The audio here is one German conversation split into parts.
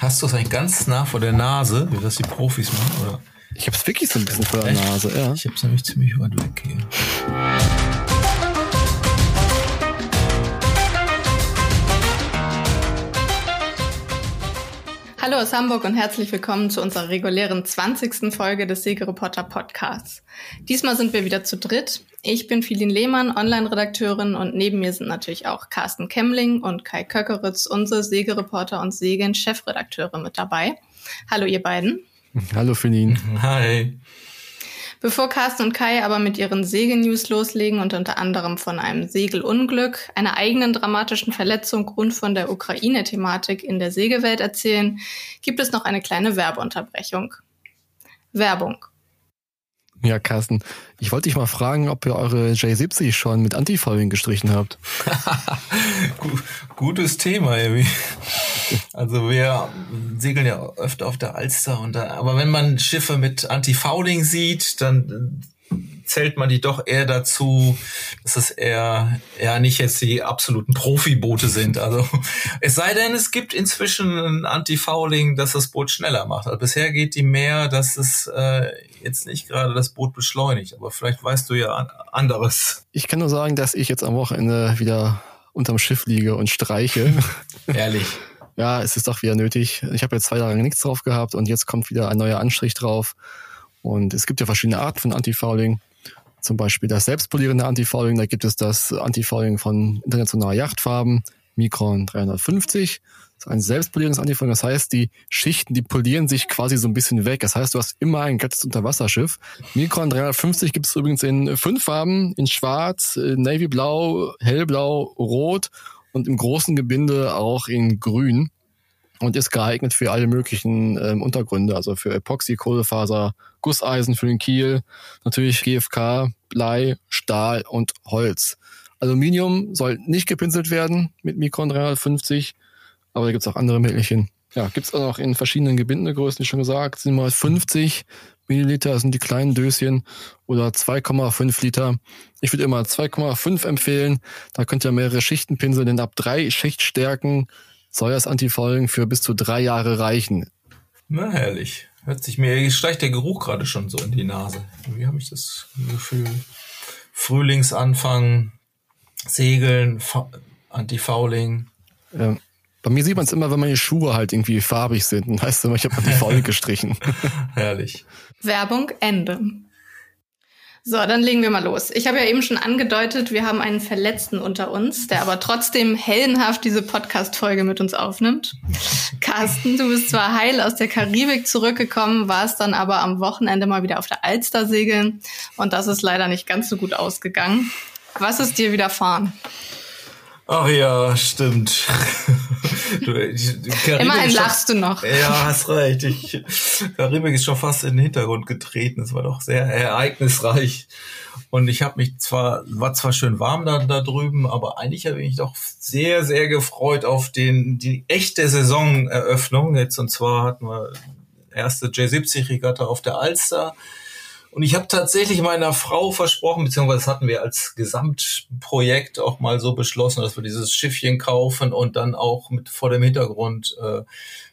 Hast du es eigentlich ganz nah vor der Nase, wie das die Profis machen, oder? Ich hab's wirklich so ein bisschen vor der Nase, ja. Ich hab's nämlich ziemlich weit weg hier. Hallo aus Hamburg und herzlich willkommen zu unserer regulären 20. Folge des Segereporter Podcasts. Diesmal sind wir wieder zu dritt. Ich bin Filin Lehmann, Online-Redakteurin und neben mir sind natürlich auch Carsten Kemmling und Kai Köckeritz, unsere Segereporter und Segen-Chefredakteure mit dabei. Hallo ihr beiden. Hallo Filin. Hi. Bevor Carsten und Kai aber mit ihren Segelnews loslegen und unter anderem von einem Segelunglück, einer eigenen dramatischen Verletzung und von der Ukraine-Thematik in der Segelwelt erzählen, gibt es noch eine kleine Werbeunterbrechung. Werbung. Ja, Carsten, ich wollte dich mal fragen, ob ihr eure J70 schon mit Antifouling gestrichen habt. Gutes Thema, irgendwie. Also wir segeln ja öfter auf der Alster und da, aber wenn man Schiffe mit Antifouling sieht, dann zählt man die doch eher dazu, dass es eher, eher nicht jetzt die absoluten Profiboote sind. Also es sei denn, es gibt inzwischen ein Anti-Fouling, dass das Boot schneller macht. Also bisher geht die mehr, dass es äh, jetzt nicht gerade das Boot beschleunigt. Aber vielleicht weißt du ja anderes. Ich kann nur sagen, dass ich jetzt am Wochenende wieder unterm Schiff liege und streiche. Ehrlich. ja, es ist doch wieder nötig. Ich habe jetzt zwei Jahre nichts drauf gehabt und jetzt kommt wieder ein neuer Anstrich drauf. Und es gibt ja verschiedene Arten von Antifouling. Zum Beispiel das selbstpolierende Antifouling, da gibt es das Antifouling von internationaler Yachtfarben, Micron 350. Das ist ein selbstpolierendes Antifouling, das heißt, die Schichten, die polieren sich quasi so ein bisschen weg. Das heißt, du hast immer ein glattes Unterwasserschiff. Micron 350 gibt es übrigens in fünf Farben, in schwarz, navyblau, hellblau, rot und im großen Gebinde auch in grün und ist geeignet für alle möglichen ähm, Untergründe, also für Epoxy, Kohlefaser, Gusseisen für den Kiel, natürlich GFK, Blei, Stahl und Holz. Aluminium soll nicht gepinselt werden mit Mikron 350, aber da gibt's auch andere Mittelchen. Ja, gibt's auch noch in verschiedenen Gebindegrößen, wie schon gesagt, sind mal 50 Milliliter sind die kleinen Döschen oder 2,5 Liter. Ich würde immer 2,5 empfehlen. Da könnt ihr mehrere Schichten pinseln, denn ab drei Schichtstärken soll das Antifouling für bis zu drei Jahre reichen. Na, herrlich. Hört sich mir, steigt der Geruch gerade schon so in die Nase. Wie habe ich das Gefühl? Frühlingsanfang, Segeln, Antifouling. Ja. Bei mir sieht man es immer, wenn meine Schuhe halt irgendwie farbig sind. Dann heißt es immer, ich habe Antifouling gestrichen. Herrlich. Werbung Ende. So, dann legen wir mal los. Ich habe ja eben schon angedeutet, wir haben einen Verletzten unter uns, der aber trotzdem heldenhaft diese Podcast-Folge mit uns aufnimmt. Carsten, du bist zwar heil aus der Karibik zurückgekommen, warst dann aber am Wochenende mal wieder auf der Alster segeln und das ist leider nicht ganz so gut ausgegangen. Was ist dir widerfahren? Ach ja, stimmt. du, Immerhin lachst du noch. Ja, hast recht. Ich, Karibik ist schon fast in den Hintergrund getreten. Es war doch sehr ereignisreich. Und ich habe mich zwar, war zwar schön warm da, da drüben, aber eigentlich habe ich mich doch sehr, sehr gefreut auf den, die echte Saisoneröffnung. Jetzt und zwar hatten wir erste J70-Regatta auf der Alster und ich habe tatsächlich meiner Frau versprochen, beziehungsweise hatten wir als Gesamtprojekt auch mal so beschlossen, dass wir dieses Schiffchen kaufen und dann auch mit vor dem Hintergrund, äh,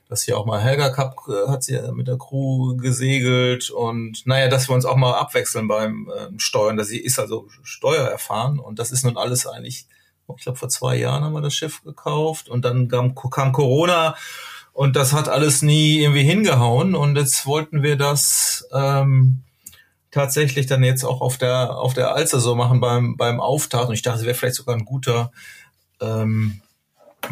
dass hier auch mal Helga Cup äh, hat sie mit der Crew gesegelt und naja, dass wir uns auch mal abwechseln beim äh, Steuern. Dass sie ist also steuererfahren und das ist nun alles eigentlich, ich glaube vor zwei Jahren haben wir das Schiff gekauft und dann kam, kam Corona und das hat alles nie irgendwie hingehauen und jetzt wollten wir das ähm, tatsächlich dann jetzt auch auf der auf der Alster so machen beim beim Auftakt und ich dachte, es wäre vielleicht sogar ein guter ähm,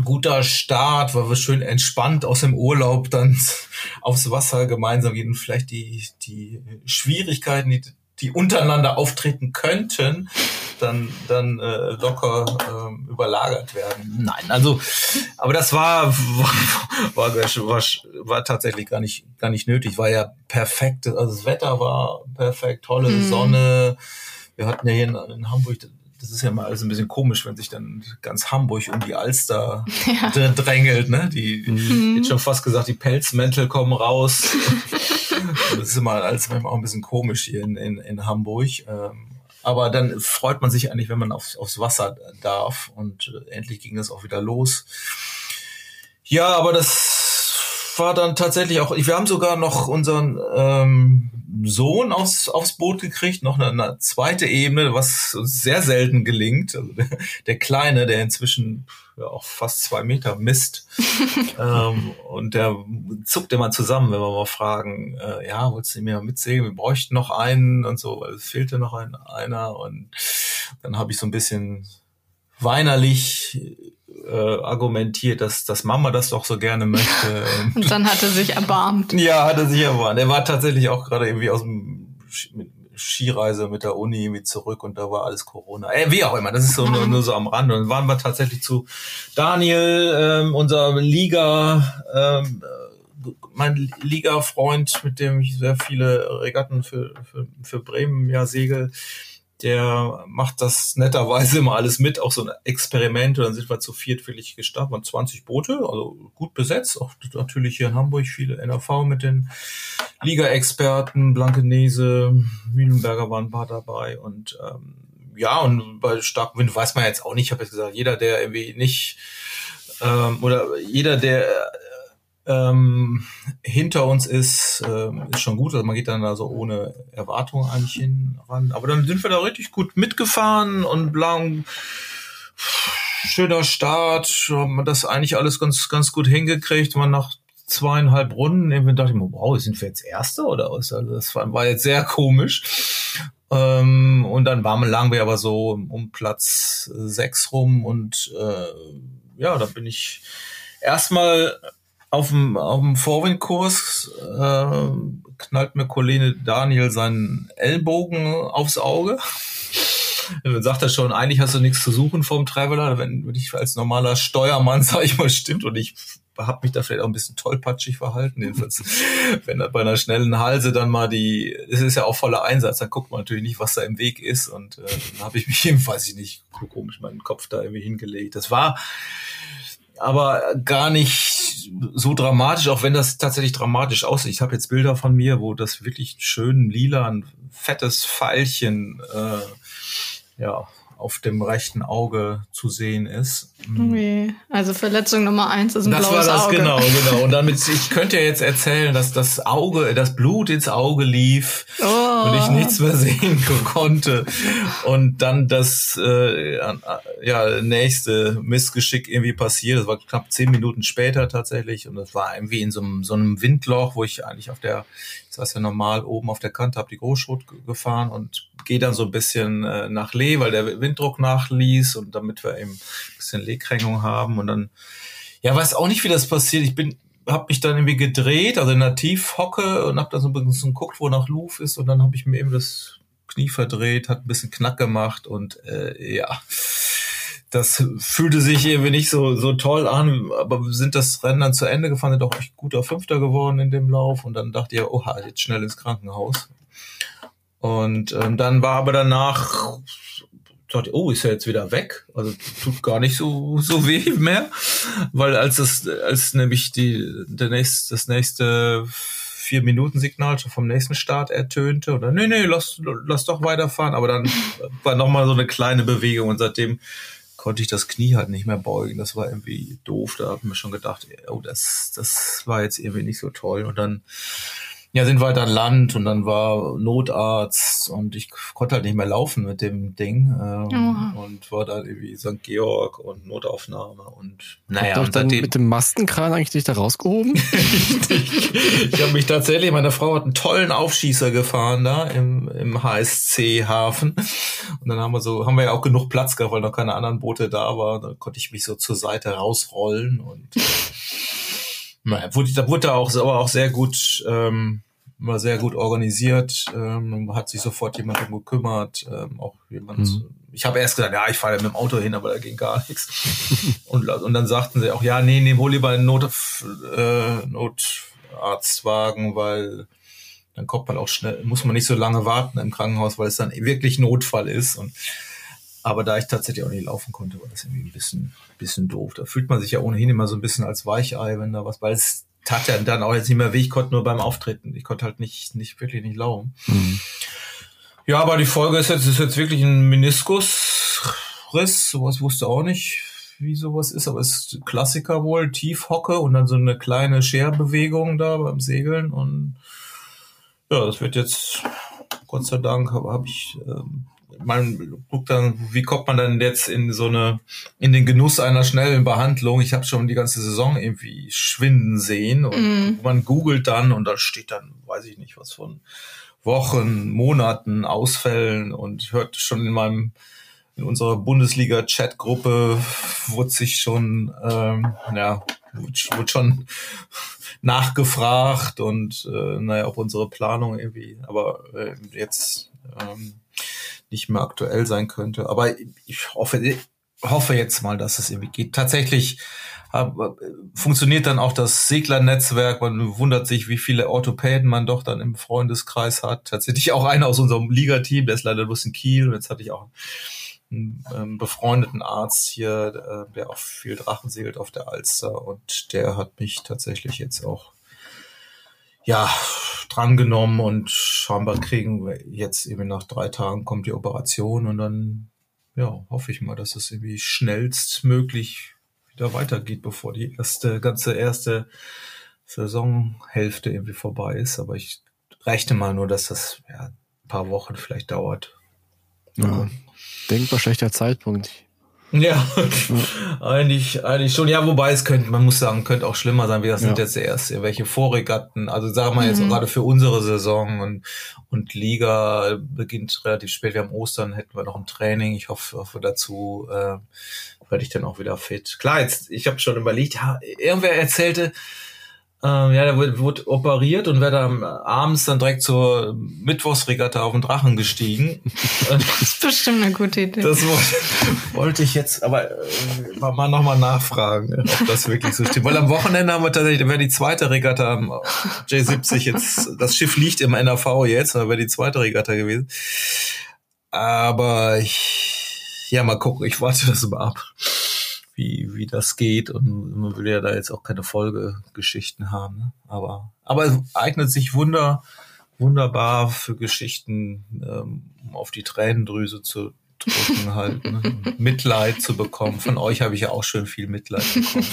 guter Start, weil wir schön entspannt aus dem Urlaub dann aufs Wasser gemeinsam gehen und vielleicht die die Schwierigkeiten, die die untereinander auftreten könnten, dann, dann äh, locker äh, überlagert werden. Nein, also, aber das war, war, war, war, war tatsächlich gar nicht, gar nicht nötig. War ja perfekt. Also das Wetter war perfekt, tolle mhm. Sonne. Wir hatten ja hier in, in Hamburg das ist ja mal alles ein bisschen komisch, wenn sich dann ganz Hamburg um die Alster ja. drängelt, ne? Die, mhm. jetzt schon fast gesagt, die Pelzmäntel kommen raus. das ist immer alles manchmal auch ein bisschen komisch hier in, in, in Hamburg. Ähm, aber dann freut man sich eigentlich, wenn man aufs, aufs Wasser darf. Und äh, endlich ging das auch wieder los. Ja, aber das war dann tatsächlich auch, wir haben sogar noch unseren ähm, Sohn aufs, aufs Boot gekriegt, noch eine, eine zweite Ebene, was sehr selten gelingt. Also der, der Kleine, der inzwischen ja, auch fast zwei Meter misst. ähm, und der zuckt immer zusammen, wenn wir mal fragen, äh, ja, wolltest du mir mitsegeln? Wir bräuchten noch einen und so, weil es fehlte noch ein, einer. Und dann habe ich so ein bisschen weinerlich äh, argumentiert, dass, dass Mama das doch so gerne möchte. Und dann hat er sich erbarmt. ja, hat er sich erbarmt. Er war tatsächlich auch gerade irgendwie aus dem Skireise mit der Uni mit zurück und da war alles Corona. Äh, wie auch immer, das ist so nur, nur so am Rand. Und dann waren wir tatsächlich zu Daniel, ähm, unser Liga, ähm, mein Liga-Freund, mit dem ich sehr viele Regatten für, für, für Bremen ja segel der macht das netterweise immer alles mit, auch so ein Experiment. Und dann sind wir zu viert wirklich gestartet, waren 20 Boote, also gut besetzt. Auch natürlich hier in Hamburg viele NRV mit den Liga-Experten, Blankenese, Mühlenberger waren ein paar dabei und ähm, ja, und bei starkem Wind weiß man jetzt auch nicht, ich habe jetzt gesagt, jeder, der irgendwie nicht ähm, oder jeder, der ähm, hinter uns ist, ähm, ist schon gut. Also man geht dann da so ohne Erwartung eigentlich hin ran. Aber dann sind wir da richtig gut mitgefahren und lang schöner Start, haben wir das eigentlich alles ganz, ganz gut hingekriegt. Man nach zweieinhalb Runden, irgendwie dachte ich mir, wow, sind wir jetzt Erste oder was? Also das war, war jetzt sehr komisch. Ähm, und dann waren, lagen wir aber so um Platz sechs rum und äh, ja, da bin ich erstmal auf dem, auf dem Vorwindkurs äh, knallt mir Kollege Daniel seinen Ellbogen aufs Auge. Dann sagt er schon, eigentlich hast du nichts zu suchen vom Traveler, wenn ich als normaler Steuermann, sag ich mal, stimmt und ich habe mich da vielleicht auch ein bisschen tollpatschig verhalten. Jedenfalls, wenn er bei einer schnellen Halse dann mal die, es ist ja auch voller Einsatz, dann guckt man natürlich nicht, was da im Weg ist. Und äh, dann habe ich mich eben, weiß ich nicht, komisch meinen Kopf da irgendwie hingelegt. Das war aber gar nicht so dramatisch, auch wenn das tatsächlich dramatisch aussieht. Ich habe jetzt Bilder von mir, wo das wirklich schön lila, ein fettes Pfeilchen äh, ja, auf dem rechten Auge zu sehen ist. Okay. Also Verletzung Nummer eins ist ein das blaues Auge. Das war das, genau, genau. Und damit, ich könnte ja jetzt erzählen, dass das Auge, das Blut ins Auge lief oh. und ich nichts mehr sehen konnte. Und dann das äh, ja, nächste Missgeschick irgendwie passiert. Das war knapp zehn Minuten später tatsächlich. Und das war irgendwie in so einem, so einem Windloch, wo ich eigentlich auf der ich saß ja normal oben auf der Kante, habe die Großschrot gefahren und gehe dann so ein bisschen äh, nach Lee, weil der Winddruck nachließ und damit wir eben ein bisschen Leekrängung haben und dann, ja, weiß auch nicht, wie das passiert. Ich bin, habe mich dann irgendwie gedreht, also in der Tiefhocke und habe dann so ein bisschen geguckt, wo nach Luft ist und dann habe ich mir eben das Knie verdreht, hat ein bisschen Knack gemacht und äh, ja, das fühlte sich irgendwie nicht so, so toll an, aber sind das Rennen dann zu Ende gefahren, sind doch echt guter Fünfter geworden in dem Lauf und dann dachte ich, oha, jetzt schnell ins Krankenhaus. Und ähm, dann war aber danach, dachte oh, ist er jetzt wieder weg? Also tut gar nicht so, so weh mehr, weil als das, als nämlich die, der nächste, das nächste vier Minuten Signal schon vom nächsten Start ertönte oder nee, nee, lass, lass doch weiterfahren, aber dann war nochmal so eine kleine Bewegung und seitdem konnte ich das Knie halt nicht mehr beugen. Das war irgendwie doof. Da habe ich mir schon gedacht, oh, das, das war jetzt irgendwie nicht so toll. Und dann ja, sind weiter an Land und dann war Notarzt und ich konnte halt nicht mehr laufen mit dem Ding ähm, oh. und war dann irgendwie St. Georg und Notaufnahme und naja. und dann mit dem Mastenkran eigentlich dich da rausgehoben? ich habe mich tatsächlich, meine Frau hat einen tollen Aufschießer gefahren da im, im HSC-Hafen und dann haben wir so, haben wir ja auch genug Platz gehabt, weil noch keine anderen Boote da waren. Dann konnte ich mich so zur Seite rausrollen und wurde, da wurde auch, aber auch sehr gut ähm, war sehr gut organisiert, ähm, hat sich sofort jemand um gekümmert, ähm, auch jemand. Mhm. Ich habe erst gesagt, ja, ich fahre ja mit dem Auto hin, aber da ging gar nichts. und, und dann sagten sie auch, ja, nee, nee, hol lieber einen Not, äh, Notarztwagen, weil dann kommt man auch schnell, muss man nicht so lange warten im Krankenhaus, weil es dann wirklich Notfall ist. Und aber da ich tatsächlich auch nicht laufen konnte, war das irgendwie ein bisschen, bisschen doof. Da fühlt man sich ja ohnehin immer so ein bisschen als Weichei, wenn da was, weil es tat ja dann auch jetzt nicht mehr weh. Ich konnte nur beim Auftreten. Ich konnte halt nicht, nicht wirklich nicht laufen. Mhm. Ja, aber die Folge ist jetzt, ist jetzt wirklich ein Meniskusriss. Sowas wusste auch nicht. wie sowas ist, aber es ist Klassiker wohl, Tiefhocke und dann so eine kleine Scherbewegung da beim Segeln und ja, das wird jetzt, Gott sei Dank, habe hab ich ähm, man guckt dann, wie kommt man dann jetzt in so eine, in den Genuss einer schnellen Behandlung? Ich habe schon die ganze Saison irgendwie schwinden sehen und mm. man googelt dann und da steht dann, weiß ich nicht, was von Wochen, Monaten, Ausfällen und hört schon in meinem in unserer Bundesliga-Chat-Gruppe wurde sich schon, ähm, ja, wurde schon nachgefragt und äh, naja, ob unsere Planung irgendwie, aber äh, jetzt ähm, nicht mehr aktuell sein könnte. Aber ich hoffe, ich hoffe jetzt mal, dass es irgendwie geht. Tatsächlich funktioniert dann auch das Seglernetzwerk. Man wundert sich, wie viele Orthopäden man doch dann im Freundeskreis hat. Tatsächlich auch einer aus unserem Ligateam, der ist leider bloß in Kiel. Und jetzt hatte ich auch einen ähm, befreundeten Arzt hier, äh, der auch viel Drachen segelt auf der Alster. Und der hat mich tatsächlich jetzt auch ja, drangenommen und scheinbar kriegen wir jetzt eben nach drei Tagen kommt die Operation und dann, ja, hoffe ich mal, dass es irgendwie schnellstmöglich wieder weitergeht, bevor die erste, ganze erste Saisonhälfte irgendwie vorbei ist. Aber ich rechne mal nur, dass das ja, ein paar Wochen vielleicht dauert. Ja, denkbar schlechter Zeitpunkt. Ja, eigentlich, eigentlich schon. Ja, wobei es könnte, man muss sagen, könnte auch schlimmer sein, wie das ja. sind jetzt erst welche Vorregatten. Also sagen wir jetzt mhm. gerade für unsere Saison und, und Liga beginnt relativ spät. Wir haben Ostern, hätten wir noch ein Training. Ich hoffe, hoffe dazu äh, werde ich dann auch wieder fit. Klar, jetzt, ich habe schon überlegt, ja, irgendwer erzählte, ähm, ja, der wurde, wurde operiert und wäre dann abends dann direkt zur Mittwochsregatta auf den Drachen gestiegen. das ist bestimmt eine gute Idee. Das wollte, wollte ich jetzt aber äh, mal nochmal nachfragen, ob das wirklich so stimmt. Weil am Wochenende haben wir tatsächlich, wäre die zweite Regatta am J70 jetzt, das Schiff liegt im NAV jetzt, da wäre die zweite Regatta gewesen. Aber ich, ja, mal gucken, ich warte das mal ab wie, wie das geht und man will ja da jetzt auch keine Folgegeschichten haben. Ne? Aber, aber es eignet sich wunder, wunderbar für Geschichten, ähm, um auf die Tränendrüse zu drücken halt, ne? Mitleid zu bekommen. Von euch habe ich ja auch schön viel Mitleid bekommen.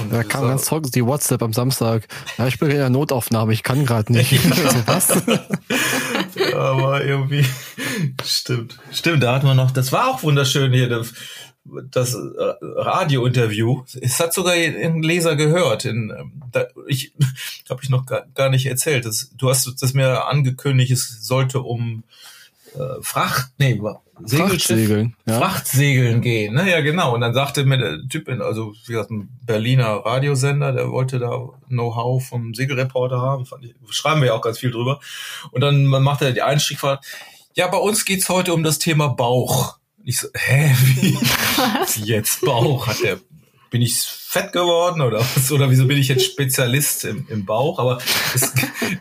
Und da kam ganz trocken die WhatsApp am Samstag. Ja, ich bin in der Notaufnahme, ich kann gerade nicht. also, was? ja, aber irgendwie stimmt. Stimmt, da hatten wir noch, das war auch wunderschön hier das äh, Radiointerview. Es hat sogar ein Leser gehört. In, ähm, da, ich habe ich noch gar, gar nicht erzählt. Das, du hast das mir angekündigt, es sollte um äh, Fracht, nee, Segeln, ja. Frachtsegeln gehen. Ne? Ja, genau. Und dann sagte mir der Typ, in, also wie gesagt, ein Berliner Radiosender, der wollte da Know-how vom Segelreporter haben. Fand ich, schreiben wir ja auch ganz viel drüber. Und dann macht er die Einstiegfahrt. Ja, bei uns geht's heute um das Thema Bauch. Ich so, hä, wie? Was? Jetzt Bauch? Hat der, bin ich fett geworden oder was? Oder wieso bin ich jetzt Spezialist im, im Bauch? Aber es,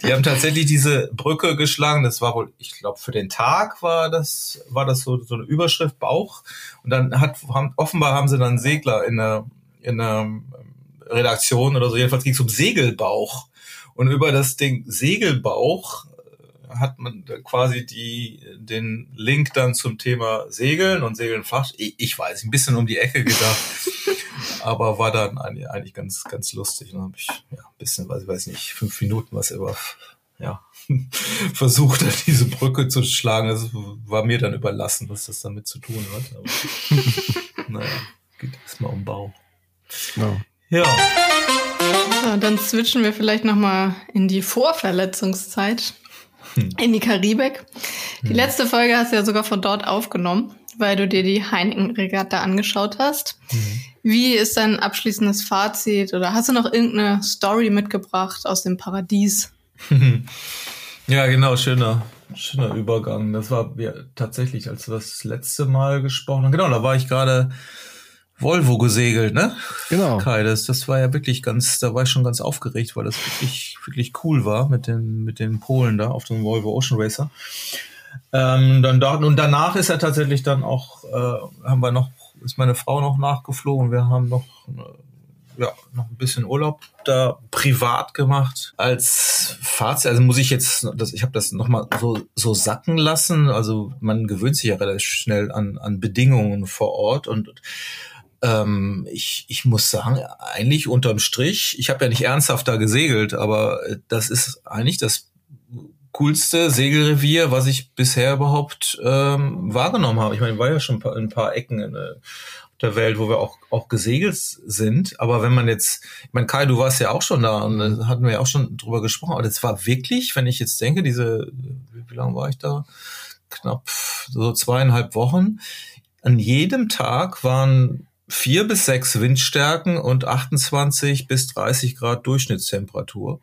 die haben tatsächlich diese Brücke geschlagen. Das war wohl, ich glaube, für den Tag war das, war das so, so eine Überschrift Bauch. Und dann hat, haben, offenbar haben sie dann Segler in der, in der Redaktion oder so. Jedenfalls ging es um Segelbauch. Und über das Ding Segelbauch hat man quasi die, den Link dann zum Thema Segeln und Segeln Fach. Ich, ich weiß, ein bisschen um die Ecke gedacht, aber war dann eigentlich ganz, ganz lustig. Dann habe ich ja, ein bisschen, weiß ich weiß nicht, fünf Minuten was über, ja, versucht hat, diese Brücke zu schlagen. Das war mir dann überlassen, was das damit zu tun hat. Aber, naja, geht erstmal um Bau. Ja. ja. So, dann switchen wir vielleicht nochmal in die Vorverletzungszeit. Hm. in die Karibik. Die hm. letzte Folge hast du ja sogar von dort aufgenommen, weil du dir die Heineken-Regatta angeschaut hast. Hm. Wie ist dein abschließendes Fazit oder hast du noch irgendeine Story mitgebracht aus dem Paradies? ja, genau, schöner, schöner Übergang. Das war ja, tatsächlich, als wir das letzte Mal gesprochen haben. Genau, da war ich gerade Volvo gesegelt, ne? Genau. Kai, das, das war ja wirklich ganz, da war ich schon ganz aufgeregt, weil das wirklich, wirklich cool war mit den, mit den Polen da auf dem Volvo Ocean Racer. Ähm, dann da, und danach ist er tatsächlich dann auch, äh, haben wir noch, ist meine Frau noch nachgeflogen. Wir haben noch, äh, ja, noch ein bisschen Urlaub da privat gemacht als Fazit. Also muss ich jetzt, das, ich habe das nochmal so, so sacken lassen. Also man gewöhnt sich ja relativ schnell an, an Bedingungen vor Ort und ähm, ich, ich muss sagen, eigentlich unterm Strich, ich habe ja nicht ernsthaft da gesegelt, aber das ist eigentlich das coolste Segelrevier, was ich bisher überhaupt ähm, wahrgenommen habe. Ich meine, war ja schon ein paar, ein paar Ecken in äh, der Welt, wo wir auch, auch gesegelt sind. Aber wenn man jetzt, ich meine, Kai, du warst ja auch schon da und da hatten wir ja auch schon drüber gesprochen. Aber das war wirklich, wenn ich jetzt denke, diese, wie, wie lange war ich da? Knapp so zweieinhalb Wochen. An jedem Tag waren vier bis sechs Windstärken und 28 bis 30 Grad Durchschnittstemperatur.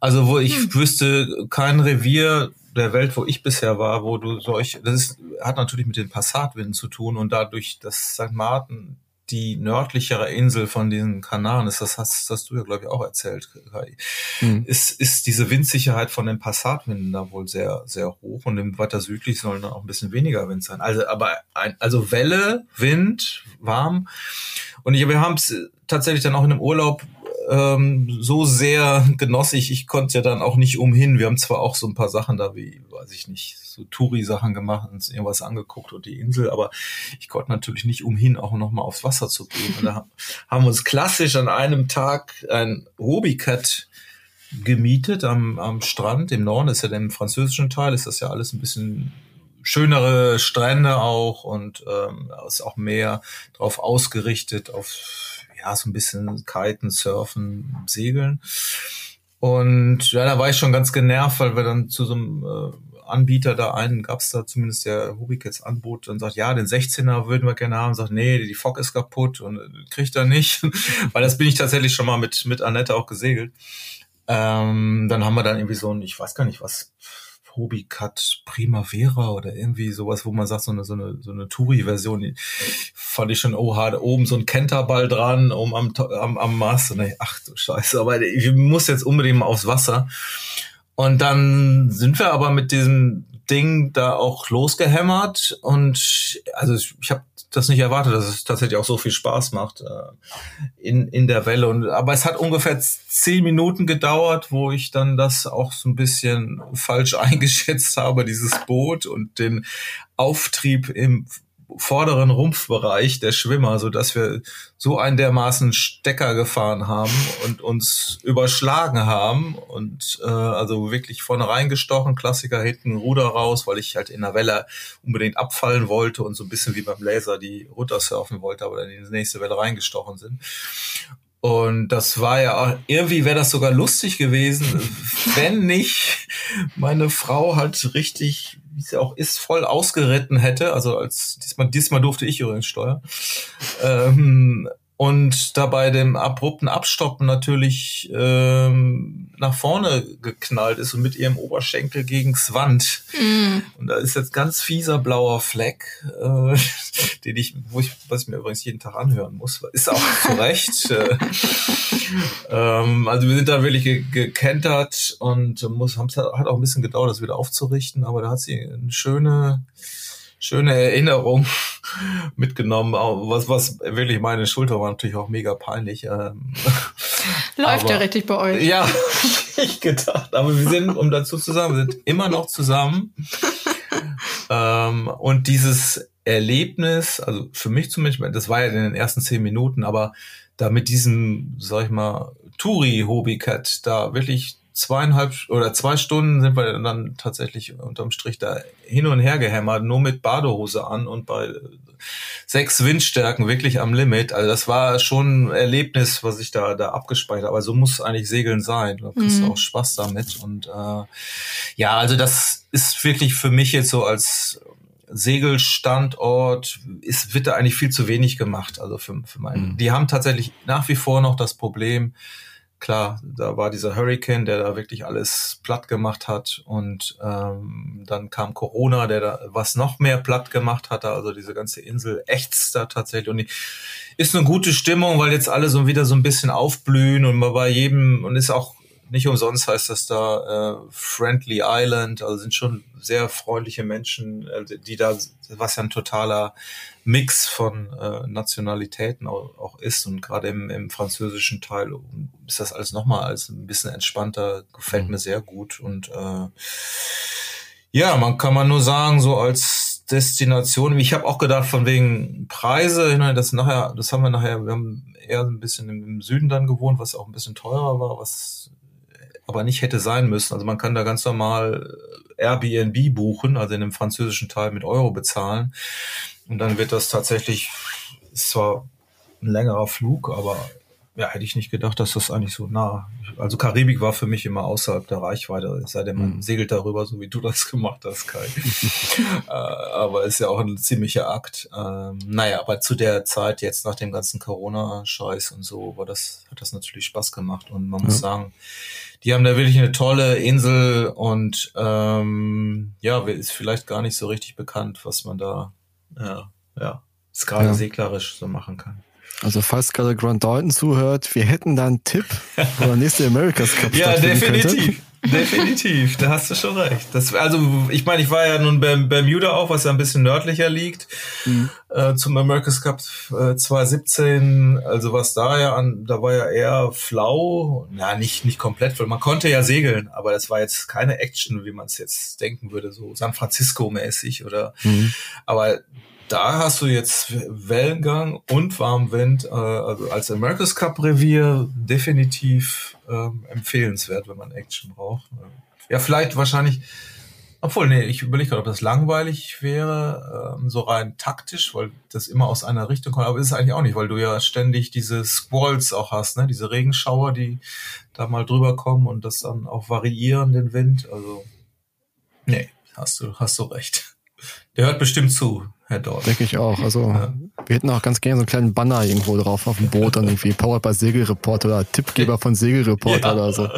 Also wo ich hm. wüsste, kein Revier der Welt, wo ich bisher war, wo du solch, das ist, hat natürlich mit den Passatwinden zu tun und dadurch, dass St. Martin die nördlichere Insel von diesen Kanaren ist, das hast, hast du ja, glaube ich, auch erzählt, Kai, mhm. ist, ist diese Windsicherheit von den Passatwinden da wohl sehr, sehr hoch und im weiter südlich sollen dann auch ein bisschen weniger Wind sein. Also, aber ein, also Welle, Wind, warm. Und ich, wir haben es tatsächlich dann auch in einem Urlaub ähm, so sehr genoss ich, ich konnte ja dann auch nicht umhin. Wir haben zwar auch so ein paar Sachen da, wie, weiß ich nicht, so Touri-Sachen gemacht, uns irgendwas angeguckt und die Insel, aber ich konnte natürlich nicht umhin, auch nochmal aufs Wasser zu gehen. Und da haben wir uns klassisch an einem Tag ein Hobbycat gemietet am, am Strand im Norden, ist ja im französischen Teil, ist das ja alles ein bisschen schönere Strände auch und ähm, ist auch mehr darauf ausgerichtet, auf ja, so ein bisschen kiten, surfen, segeln. Und ja, da war ich schon ganz genervt, weil wir dann zu so einem äh, Anbieter da einen, gab's da zumindest der Hubikets Anbot und sagt, ja, den 16er würden wir gerne haben, sagt, nee, die Fock ist kaputt und äh, kriegt er nicht, weil das bin ich tatsächlich schon mal mit, mit Annette auch gesegelt. Ähm, dann haben wir dann irgendwie so ein, ich weiß gar nicht, was Hobbycut Primavera oder irgendwie sowas, wo man sagt, so eine, so eine, so eine Touri-Version, fand ich schon, oh, da oben so ein Kenterball dran, oben am, am, am Mast. Ich, ach du Scheiße, aber ich muss jetzt unbedingt mal aufs Wasser. Und dann sind wir aber mit diesem Ding da auch losgehämmert und also ich, ich habe das nicht erwartet, dass es tatsächlich auch so viel Spaß macht äh, in, in der Welle. Und, aber es hat ungefähr zehn Minuten gedauert, wo ich dann das auch so ein bisschen falsch eingeschätzt habe, dieses Boot und den Auftrieb im vorderen Rumpfbereich der Schwimmer, so dass wir so einen dermaßen Stecker gefahren haben und uns überschlagen haben und äh, also wirklich vorne reingestochen, Klassiker hinten Ruder raus, weil ich halt in der Welle unbedingt abfallen wollte und so ein bisschen wie beim Laser die runtersurfen wollte, aber dann in die nächste Welle reingestochen sind. Und das war ja auch, irgendwie wäre das sogar lustig gewesen, wenn nicht meine Frau halt richtig wie es ja auch ist, voll ausgeritten hätte. Also als diesmal, diesmal durfte ich übrigens steuern. Ähm, und dabei dem abrupten Abstoppen natürlich ähm, nach vorne geknallt ist und mit ihrem Oberschenkel gegens Wand. Mm. Und da ist jetzt ganz fieser blauer Fleck, äh, den ich, wo ich, was ich mir übrigens jeden Tag anhören muss, ist auch zu Recht. äh, ähm, also wir sind da wirklich ge gekentert und muss, haben hat auch ein bisschen gedauert, das wieder aufzurichten, aber da hat sie eine schöne schöne Erinnerung mitgenommen. Was, was wirklich meine Schulter war natürlich auch mega peinlich. Ähm, Läuft aber, ja richtig bei euch. Ja, ich gedacht. Aber wir sind, um dazu zu sagen, wir sind immer noch zusammen. ähm, und dieses Erlebnis, also für mich zumindest, das war ja in den ersten zehn Minuten, aber da mit diesem, sag ich mal, Touri-Hobbycat da wirklich zweieinhalb oder zwei Stunden sind wir dann tatsächlich unterm Strich da hin und her gehämmert, nur mit Badehose an und bei sechs Windstärken wirklich am Limit. Also das war schon ein Erlebnis, was ich da, da abgespeichert habe. Aber so muss eigentlich Segeln sein. Da kriegst mhm. du auch Spaß damit. Und äh, ja, also das ist wirklich für mich jetzt so als Segelstandort ist, wird da eigentlich viel zu wenig gemacht. Also für, für meinen. Mhm. Die haben tatsächlich nach wie vor noch das Problem, klar, da war dieser Hurricane, der da wirklich alles platt gemacht hat und ähm, dann kam Corona, der da was noch mehr platt gemacht hatte, also diese ganze Insel ächzt da tatsächlich und die, ist eine gute Stimmung, weil jetzt alle so wieder so ein bisschen aufblühen und man bei jedem und ist auch nicht umsonst heißt das da äh, Friendly Island, also sind schon sehr freundliche Menschen, äh, die da, was ja ein totaler Mix von äh, Nationalitäten auch, auch ist und gerade im, im französischen Teil ist das alles nochmal als ein bisschen entspannter, gefällt mhm. mir sehr gut und äh, ja, man kann man nur sagen, so als Destination. Ich habe auch gedacht, von wegen Preise, das nachher, das haben wir nachher, wir haben eher ein bisschen im Süden dann gewohnt, was auch ein bisschen teurer war, was aber nicht hätte sein müssen. Also man kann da ganz normal Airbnb buchen, also in dem französischen Teil mit Euro bezahlen. Und dann wird das tatsächlich, ist zwar ein längerer Flug, aber ja, hätte ich nicht gedacht, dass das eigentlich so nah. Also Karibik war für mich immer außerhalb der Reichweite, es sei denn, man mhm. segelt darüber, so wie du das gemacht hast, Kai. äh, aber ist ja auch ein ziemlicher Akt. Ähm, naja, aber zu der Zeit, jetzt nach dem ganzen Corona-Scheiß und so, war das, hat das natürlich Spaß gemacht. Und man ja. muss sagen, die haben da wirklich eine tolle Insel und ähm, ja, ist vielleicht gar nicht so richtig bekannt, was man da, ja, ja, gerade ja. seglerisch so machen kann. Also falls gerade Grant Dalton zuhört, wir hätten da einen Tipp, wo der nächste America's Cup Ja, definitiv. Könnte. Definitiv, da hast du schon recht. Das, also ich meine, ich war ja nun beim Bermuda auch, was ja ein bisschen nördlicher liegt, mhm. äh, zum America's Cup äh, 2017. Also was da ja an, da war ja eher flau, ja nicht nicht komplett, weil man konnte ja segeln, aber das war jetzt keine Action, wie man es jetzt denken würde, so San Francisco mäßig oder. Mhm. Aber da hast du jetzt Wellengang und Warmwind, äh, also als America's Cup Revier definitiv ähm, empfehlenswert, wenn man Action braucht. Ja, vielleicht wahrscheinlich, obwohl, nee, ich überlege gerade, ob das langweilig wäre, ähm, so rein taktisch, weil das immer aus einer Richtung kommt, aber ist es eigentlich auch nicht, weil du ja ständig diese Squalls auch hast, ne, diese Regenschauer, die da mal drüber kommen und das dann auch variieren, den Wind, also, nee, hast du, hast du recht. Der hört bestimmt zu, Herr Dort. Denke ich auch. Also ja. wir hätten auch ganz gerne so einen kleinen Banner irgendwo drauf auf dem Boot, dann irgendwie Powered by Segelreporter oder Tippgeber von Segelreporter ja, oder so.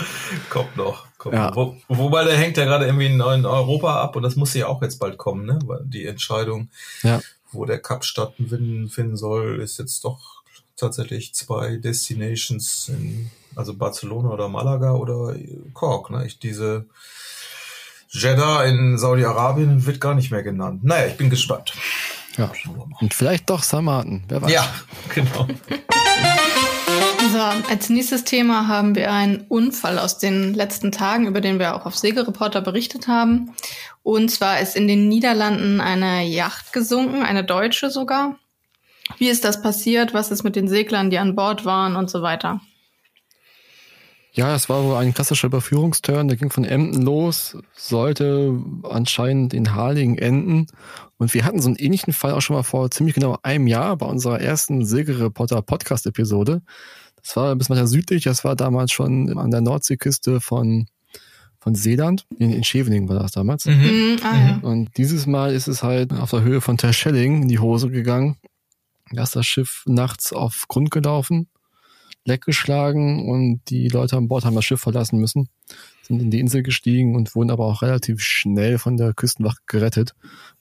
Kommt noch. Kommt ja. noch. Wo, wobei der hängt ja gerade irgendwie in, in, Europa ab und das muss ja auch jetzt bald kommen, ne? Weil die Entscheidung, ja. wo der Cup stattfinden soll, ist jetzt doch tatsächlich zwei Destinations in, also Barcelona oder Malaga oder Cork, ne? Ich diese Jeddah in Saudi-Arabien wird gar nicht mehr genannt. Naja, ich bin gespannt. Ja. Und vielleicht doch Samaten, wer weiß. Ja, genau. So, als nächstes Thema haben wir einen Unfall aus den letzten Tagen, über den wir auch auf Segelreporter berichtet haben. Und zwar ist in den Niederlanden eine Yacht gesunken, eine deutsche sogar. Wie ist das passiert? Was ist mit den Seglern, die an Bord waren und so weiter? Ja, es war wohl ein klassischer Überführungsturn, der ging von Emden los, sollte anscheinend in Harlingen enden. Und wir hatten so einen ähnlichen Fall auch schon mal vor ziemlich genau einem Jahr bei unserer ersten Silgereporter Podcast-Episode. Das war ein bisschen weiter südlich, das war damals schon an der Nordseeküste von von Seeland. In, in Scheveningen war das damals. Mhm. mhm ah, ja. Und dieses Mal ist es halt auf der Höhe von Terschelling in die Hose gegangen. Da ist das Schiff nachts auf Grund gelaufen Leck geschlagen und die Leute an Bord haben das Schiff verlassen müssen, sind in die Insel gestiegen und wurden aber auch relativ schnell von der Küstenwache gerettet.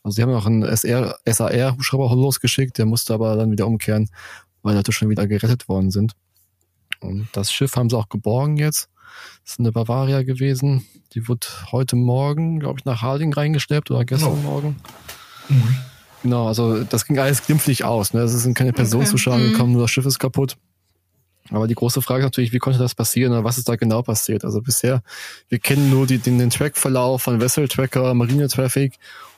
Also die haben auch einen SAR-Hubschrauber losgeschickt, der musste aber dann wieder umkehren, weil Leute schon wieder gerettet worden sind. Und das Schiff haben sie auch geborgen jetzt. Das ist eine Bavaria gewesen. Die wird heute Morgen, glaube ich, nach Harding reingeschleppt oder gestern oh. Morgen. Mhm. Genau, also das ging alles glimpflich aus. Ne? Es sind keine Personen okay. zu Schaden mhm. gekommen, nur das Schiff ist kaputt. Aber die große Frage ist natürlich, wie konnte das passieren oder was ist da genau passiert? Also bisher, wir kennen nur die, den, den Trackverlauf von Vessel Tracker, Marine Traffic.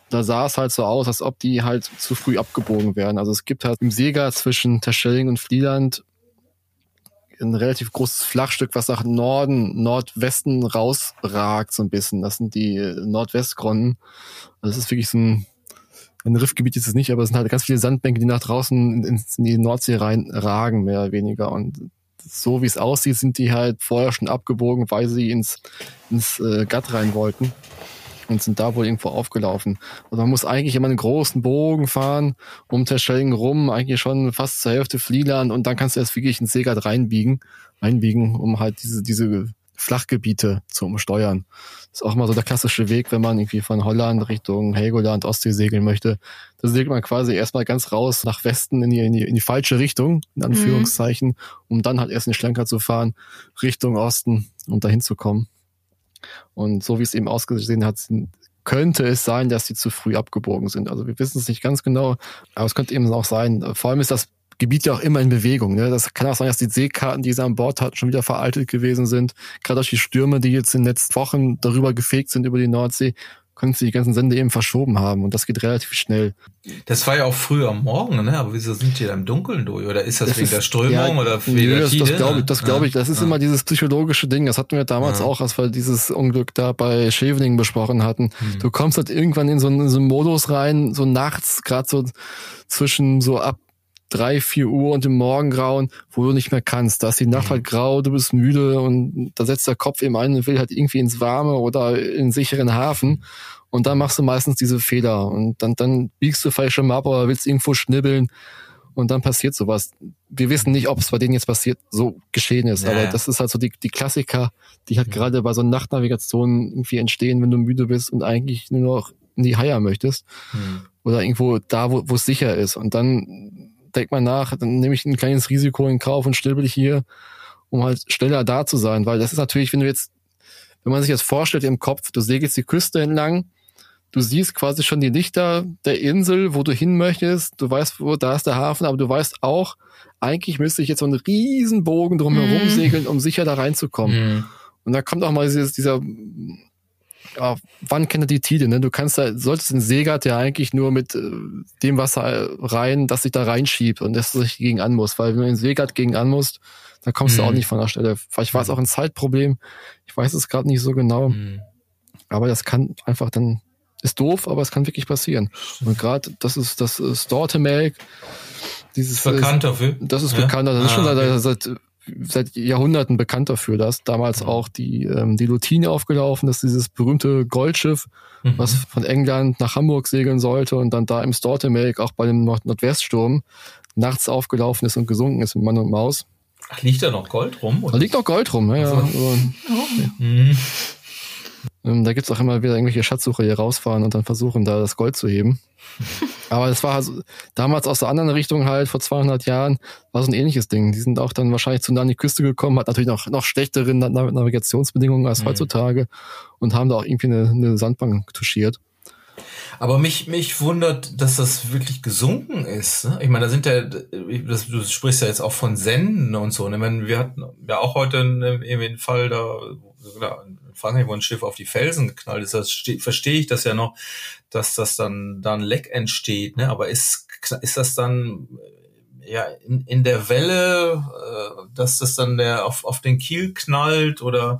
Da sah es halt so aus, als ob die halt zu früh abgebogen werden. Also es gibt halt im Seger zwischen Terschelling und Flieland ein relativ großes Flachstück, was nach Norden, Nordwesten rausragt so ein bisschen. Das sind die Nordwestgronden. Also das ist wirklich so ein, ein Riffgebiet ist es nicht, aber es sind halt ganz viele Sandbänke, die nach draußen in, in die Nordsee rein ragen, mehr oder weniger. Und so wie es aussieht, sind die halt vorher schon abgebogen, weil sie ins, ins äh, Gatt rein wollten und sind da wohl irgendwo aufgelaufen. Also man muss eigentlich immer einen großen Bogen fahren, um Terschelling rum, eigentlich schon fast zur Hälfte Flieland und dann kannst du erst wirklich ins Seegat reinbiegen, einbiegen, um halt diese, diese Flachgebiete zu umsteuern. Das ist auch mal so der klassische Weg, wenn man irgendwie von Holland Richtung Helgoland, Ostsee segeln möchte. Da segelt man quasi erstmal ganz raus nach Westen in die, in die, in die falsche Richtung, in Anführungszeichen, mhm. um dann halt erst in die Schlenker zu fahren, Richtung Osten, um dahin zu kommen. Und so wie es eben ausgesehen hat, könnte es sein, dass sie zu früh abgebogen sind. Also wir wissen es nicht ganz genau, aber es könnte eben auch sein. Vor allem ist das Gebiet ja auch immer in Bewegung. Ne? Das kann auch sein, dass die Seekarten, die sie an Bord hatten, schon wieder veraltet gewesen sind. Gerade durch die Stürme, die jetzt in den letzten Wochen darüber gefegt sind über die Nordsee, konntest du die ganzen Sende eben verschoben haben und das geht relativ schnell. Das war ja auch früh am Morgen, ne? Aber wieso sind die da im Dunkeln durch? Oder ist das, das wegen ist, der Strömung ja, oder wegen der das, das glaube ich, das glaube ich. Das ist ja. immer dieses psychologische Ding. Das hatten wir damals ja. auch, als wir dieses Unglück da bei Scheveningen besprochen hatten. Hm. Du kommst halt irgendwann in so, einen, in so einen Modus rein, so nachts, gerade so zwischen so ab drei, vier Uhr und im Morgengrauen, wo du nicht mehr kannst. Da ist die Nacht mhm. halt grau, du bist müde und da setzt der Kopf eben ein und will halt irgendwie ins Warme oder in einen sicheren Hafen. Und dann machst du meistens diese Fehler und dann, dann biegst du vielleicht schon mal ab oder willst irgendwo schnibbeln und dann passiert sowas. Wir wissen nicht, ob es bei denen jetzt passiert, so geschehen ist, ja. aber das ist halt so die, die Klassiker, die halt mhm. gerade bei so Nachtnavigationen irgendwie entstehen, wenn du müde bist und eigentlich nur noch in die Haie möchtest mhm. oder irgendwo da, wo es sicher ist. Und dann denkt man nach, dann nehme ich ein kleines Risiko in Kauf und still hier, um halt schneller da zu sein. Weil das ist natürlich, wenn du jetzt, wenn man sich jetzt vorstellt im Kopf, du segelst die Küste entlang, du siehst quasi schon die Lichter der Insel, wo du hin möchtest, du weißt, wo da ist der Hafen, aber du weißt auch, eigentlich müsste ich jetzt so einen riesen Bogen drumherum mm. segeln, um sicher da reinzukommen. Mm. Und da kommt auch mal dieses, dieser ja, wann kennt er die Tide, ne? Du kannst da, solltest den Segert ja eigentlich nur mit äh, dem Wasser rein, das sich da reinschiebt und das sich gegen an muss, weil wenn du den Segert gegen an musst, dann kommst mhm. du auch mhm. nicht von der Stelle. Vielleicht war es auch ein Zeitproblem, ich weiß es gerade nicht so genau, mhm. aber das kann einfach dann, ist doof, aber es kann wirklich passieren. Und gerade das ist das Stortemelk, dieses bekannt dafür. Das ist ja? bekannter. Das ah, ist schon okay. seit, seit seit Jahrhunderten bekannt dafür, dass damals mhm. auch die, ähm, die Lutine aufgelaufen ist, dieses berühmte Goldschiff, mhm. was von England nach Hamburg segeln sollte und dann da im Stortemelk auch bei dem Nord Nordweststurm nachts aufgelaufen ist und gesunken ist mit Mann und Maus. Ach, liegt da noch Gold rum? Oder? Da liegt noch Gold rum, ja. Also. ja. Mhm. Ähm, da gibt's auch immer wieder irgendwelche Schatzsucher, die rausfahren und dann versuchen, da das Gold zu heben. Aber das war also damals aus der anderen Richtung halt, vor 200 Jahren, war so ein ähnliches Ding. Die sind auch dann wahrscheinlich zu nah an die Küste gekommen, hat natürlich noch, noch schlechtere Navigationsbedingungen als mhm. heutzutage und haben da auch irgendwie eine, eine Sandbank touchiert. Aber mich, mich wundert, dass das wirklich gesunken ist. Ne? Ich meine, da sind ja, das, du sprichst ja jetzt auch von Senden und so. Ne? Ich meine, wir hatten ja auch heute einen, einen Fall da, da Frankreich, wo ein Schiff auf die Felsen geknallt ist, das verstehe ich das ja noch, dass das dann dann Leck entsteht, ne? Aber ist ist das dann ja in, in der Welle, äh, dass das dann der auf, auf den Kiel knallt oder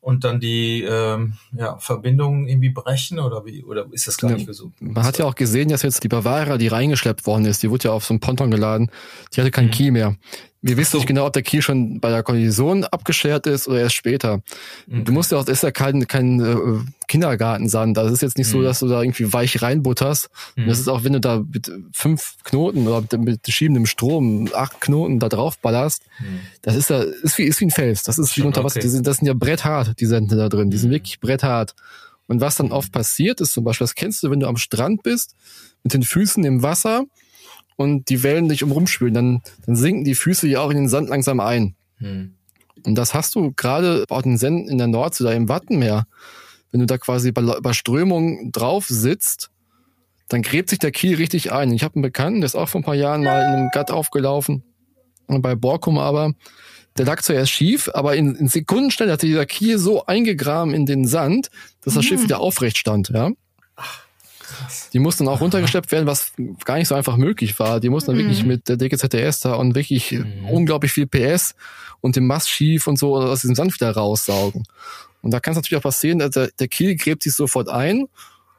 und dann die ähm, ja, Verbindungen irgendwie brechen oder wie oder ist das gar ja, nicht gesucht? Man hat ja auch gesehen, dass jetzt die Bavaria, die reingeschleppt worden ist, die wurde ja auf so einen Ponton geladen, die hatte keinen mhm. Kiel mehr. Wir wissen so. nicht genau, ob der Kiel schon bei der Kollision abgeschert ist oder erst später. Mhm. Du musst ja auch, das ist ja kein, kein äh, Kindergartensand. Das ist jetzt nicht mhm. so, dass du da irgendwie weich reinbutterst. Mhm. Das ist auch, wenn du da mit fünf Knoten oder mit schiebendem Strom acht Knoten da drauf ballerst, mhm. das ist ja, ist wie, ist wie ein Fels. Das ist wie unter Wasser. Okay. Die sind, das sind ja bretthart, die Sende da drin. Die sind mhm. wirklich bretthart. Und was dann oft passiert ist, zum Beispiel, das kennst du, wenn du am Strand bist, mit den Füßen im Wasser, und die Wellen dich umrumspülen, dann, dann sinken die Füße ja auch in den Sand langsam ein. Hm. Und das hast du gerade bei den Senden in der Nordsee oder im Wattenmeer. Wenn du da quasi bei, bei Strömung drauf sitzt, dann gräbt sich der Kiel richtig ein. Ich habe einen Bekannten, der ist auch vor ein paar Jahren mal in einem Gatt aufgelaufen. Und bei Borkum aber, der lag zuerst schief, aber in, in Sekundenschnelle hat sich dieser Kiel so eingegraben in den Sand, dass das mhm. Schiff wieder aufrecht stand, ja. Die mussten auch runtergeschleppt werden, was gar nicht so einfach möglich war. Die mussten dann mhm. wirklich mit der DGZS da und wirklich mhm. unglaublich viel PS und den Mast schief und so aus diesem Sand wieder raussaugen. Und da kann es natürlich auch passieren, dass der, der Kiel gräbt sich sofort ein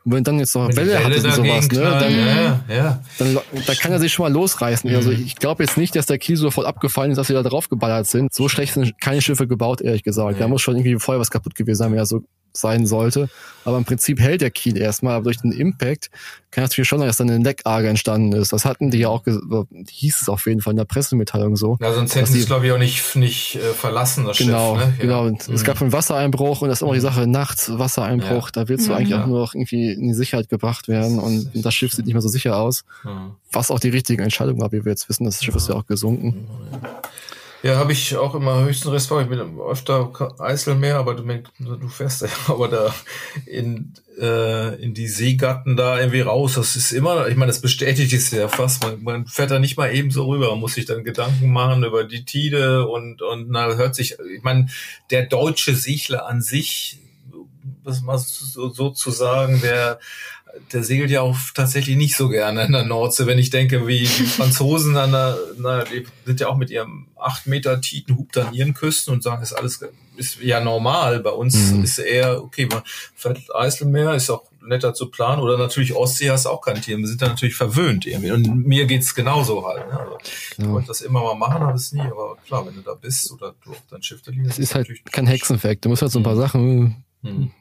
und wenn dann jetzt noch Welle, Welle hat und sowas, ne, dann, ja, ja. dann, dann kann er sich schon mal losreißen. Mhm. Also ich glaube jetzt nicht, dass der Kiel sofort abgefallen ist, dass sie da draufgeballert sind. So schlecht sind keine Schiffe gebaut, ehrlich gesagt. Ja. Da muss schon irgendwie vorher was kaputt gewesen sein, wenn er so sein sollte. Aber im Prinzip hält der Kiel erstmal, aber durch den Impact kann natürlich schon sein, dass dann eine Leckarge entstanden ist. Das hatten die ja auch, hieß es auf jeden Fall in der Pressemitteilung so. Ja, sonst hätten sie es, glaube ich, auch nicht, nicht äh, verlassen, das genau, Schiff. Ne? Genau, genau. Mhm. Es gab einen Wassereinbruch und das ist immer die mhm. Sache, nachts Wassereinbruch, ja. da willst du mhm. eigentlich ja. auch nur noch irgendwie in die Sicherheit gebracht werden und das Schiff sieht nicht mehr so sicher aus. Mhm. Was auch die richtige Entscheidung war, wie wir jetzt wissen, das Schiff ist ja auch gesunken. Ja, habe ich auch immer höchsten Respekt. Ich bin öfter Eiselmeer, aber du, du fährst ja aber da in, äh, in die Seegatten da irgendwie raus. Das ist immer, ich meine, das bestätigt es ja fast. Man, man fährt da nicht mal eben so rüber. Man muss sich dann Gedanken machen über die Tide und, und na, hört sich, ich meine, der deutsche Segler an sich das mal so, so zu sagen, der der segelt ja auch tatsächlich nicht so gerne in der Nordsee, wenn ich denke, wie die Franzosen an der, na, die sind ja auch mit ihrem acht Meter Titanhub dann ihren Küsten und sagen, ist alles ist ja normal. Bei uns mhm. ist eher, okay, man fährt Eiselmeer, ist auch netter zu planen. Oder natürlich Ostsee hast auch kein Tier. Wir sind da natürlich verwöhnt irgendwie. Und mir geht's genauso halt. Ne? Also, Ich wollte das immer mal machen, habe es nie. Aber klar, wenn du da bist oder du auf dein Schiff da liegst. Es ist halt kein Hexeneffekt. Du musst halt so ein paar mhm. Sachen mhm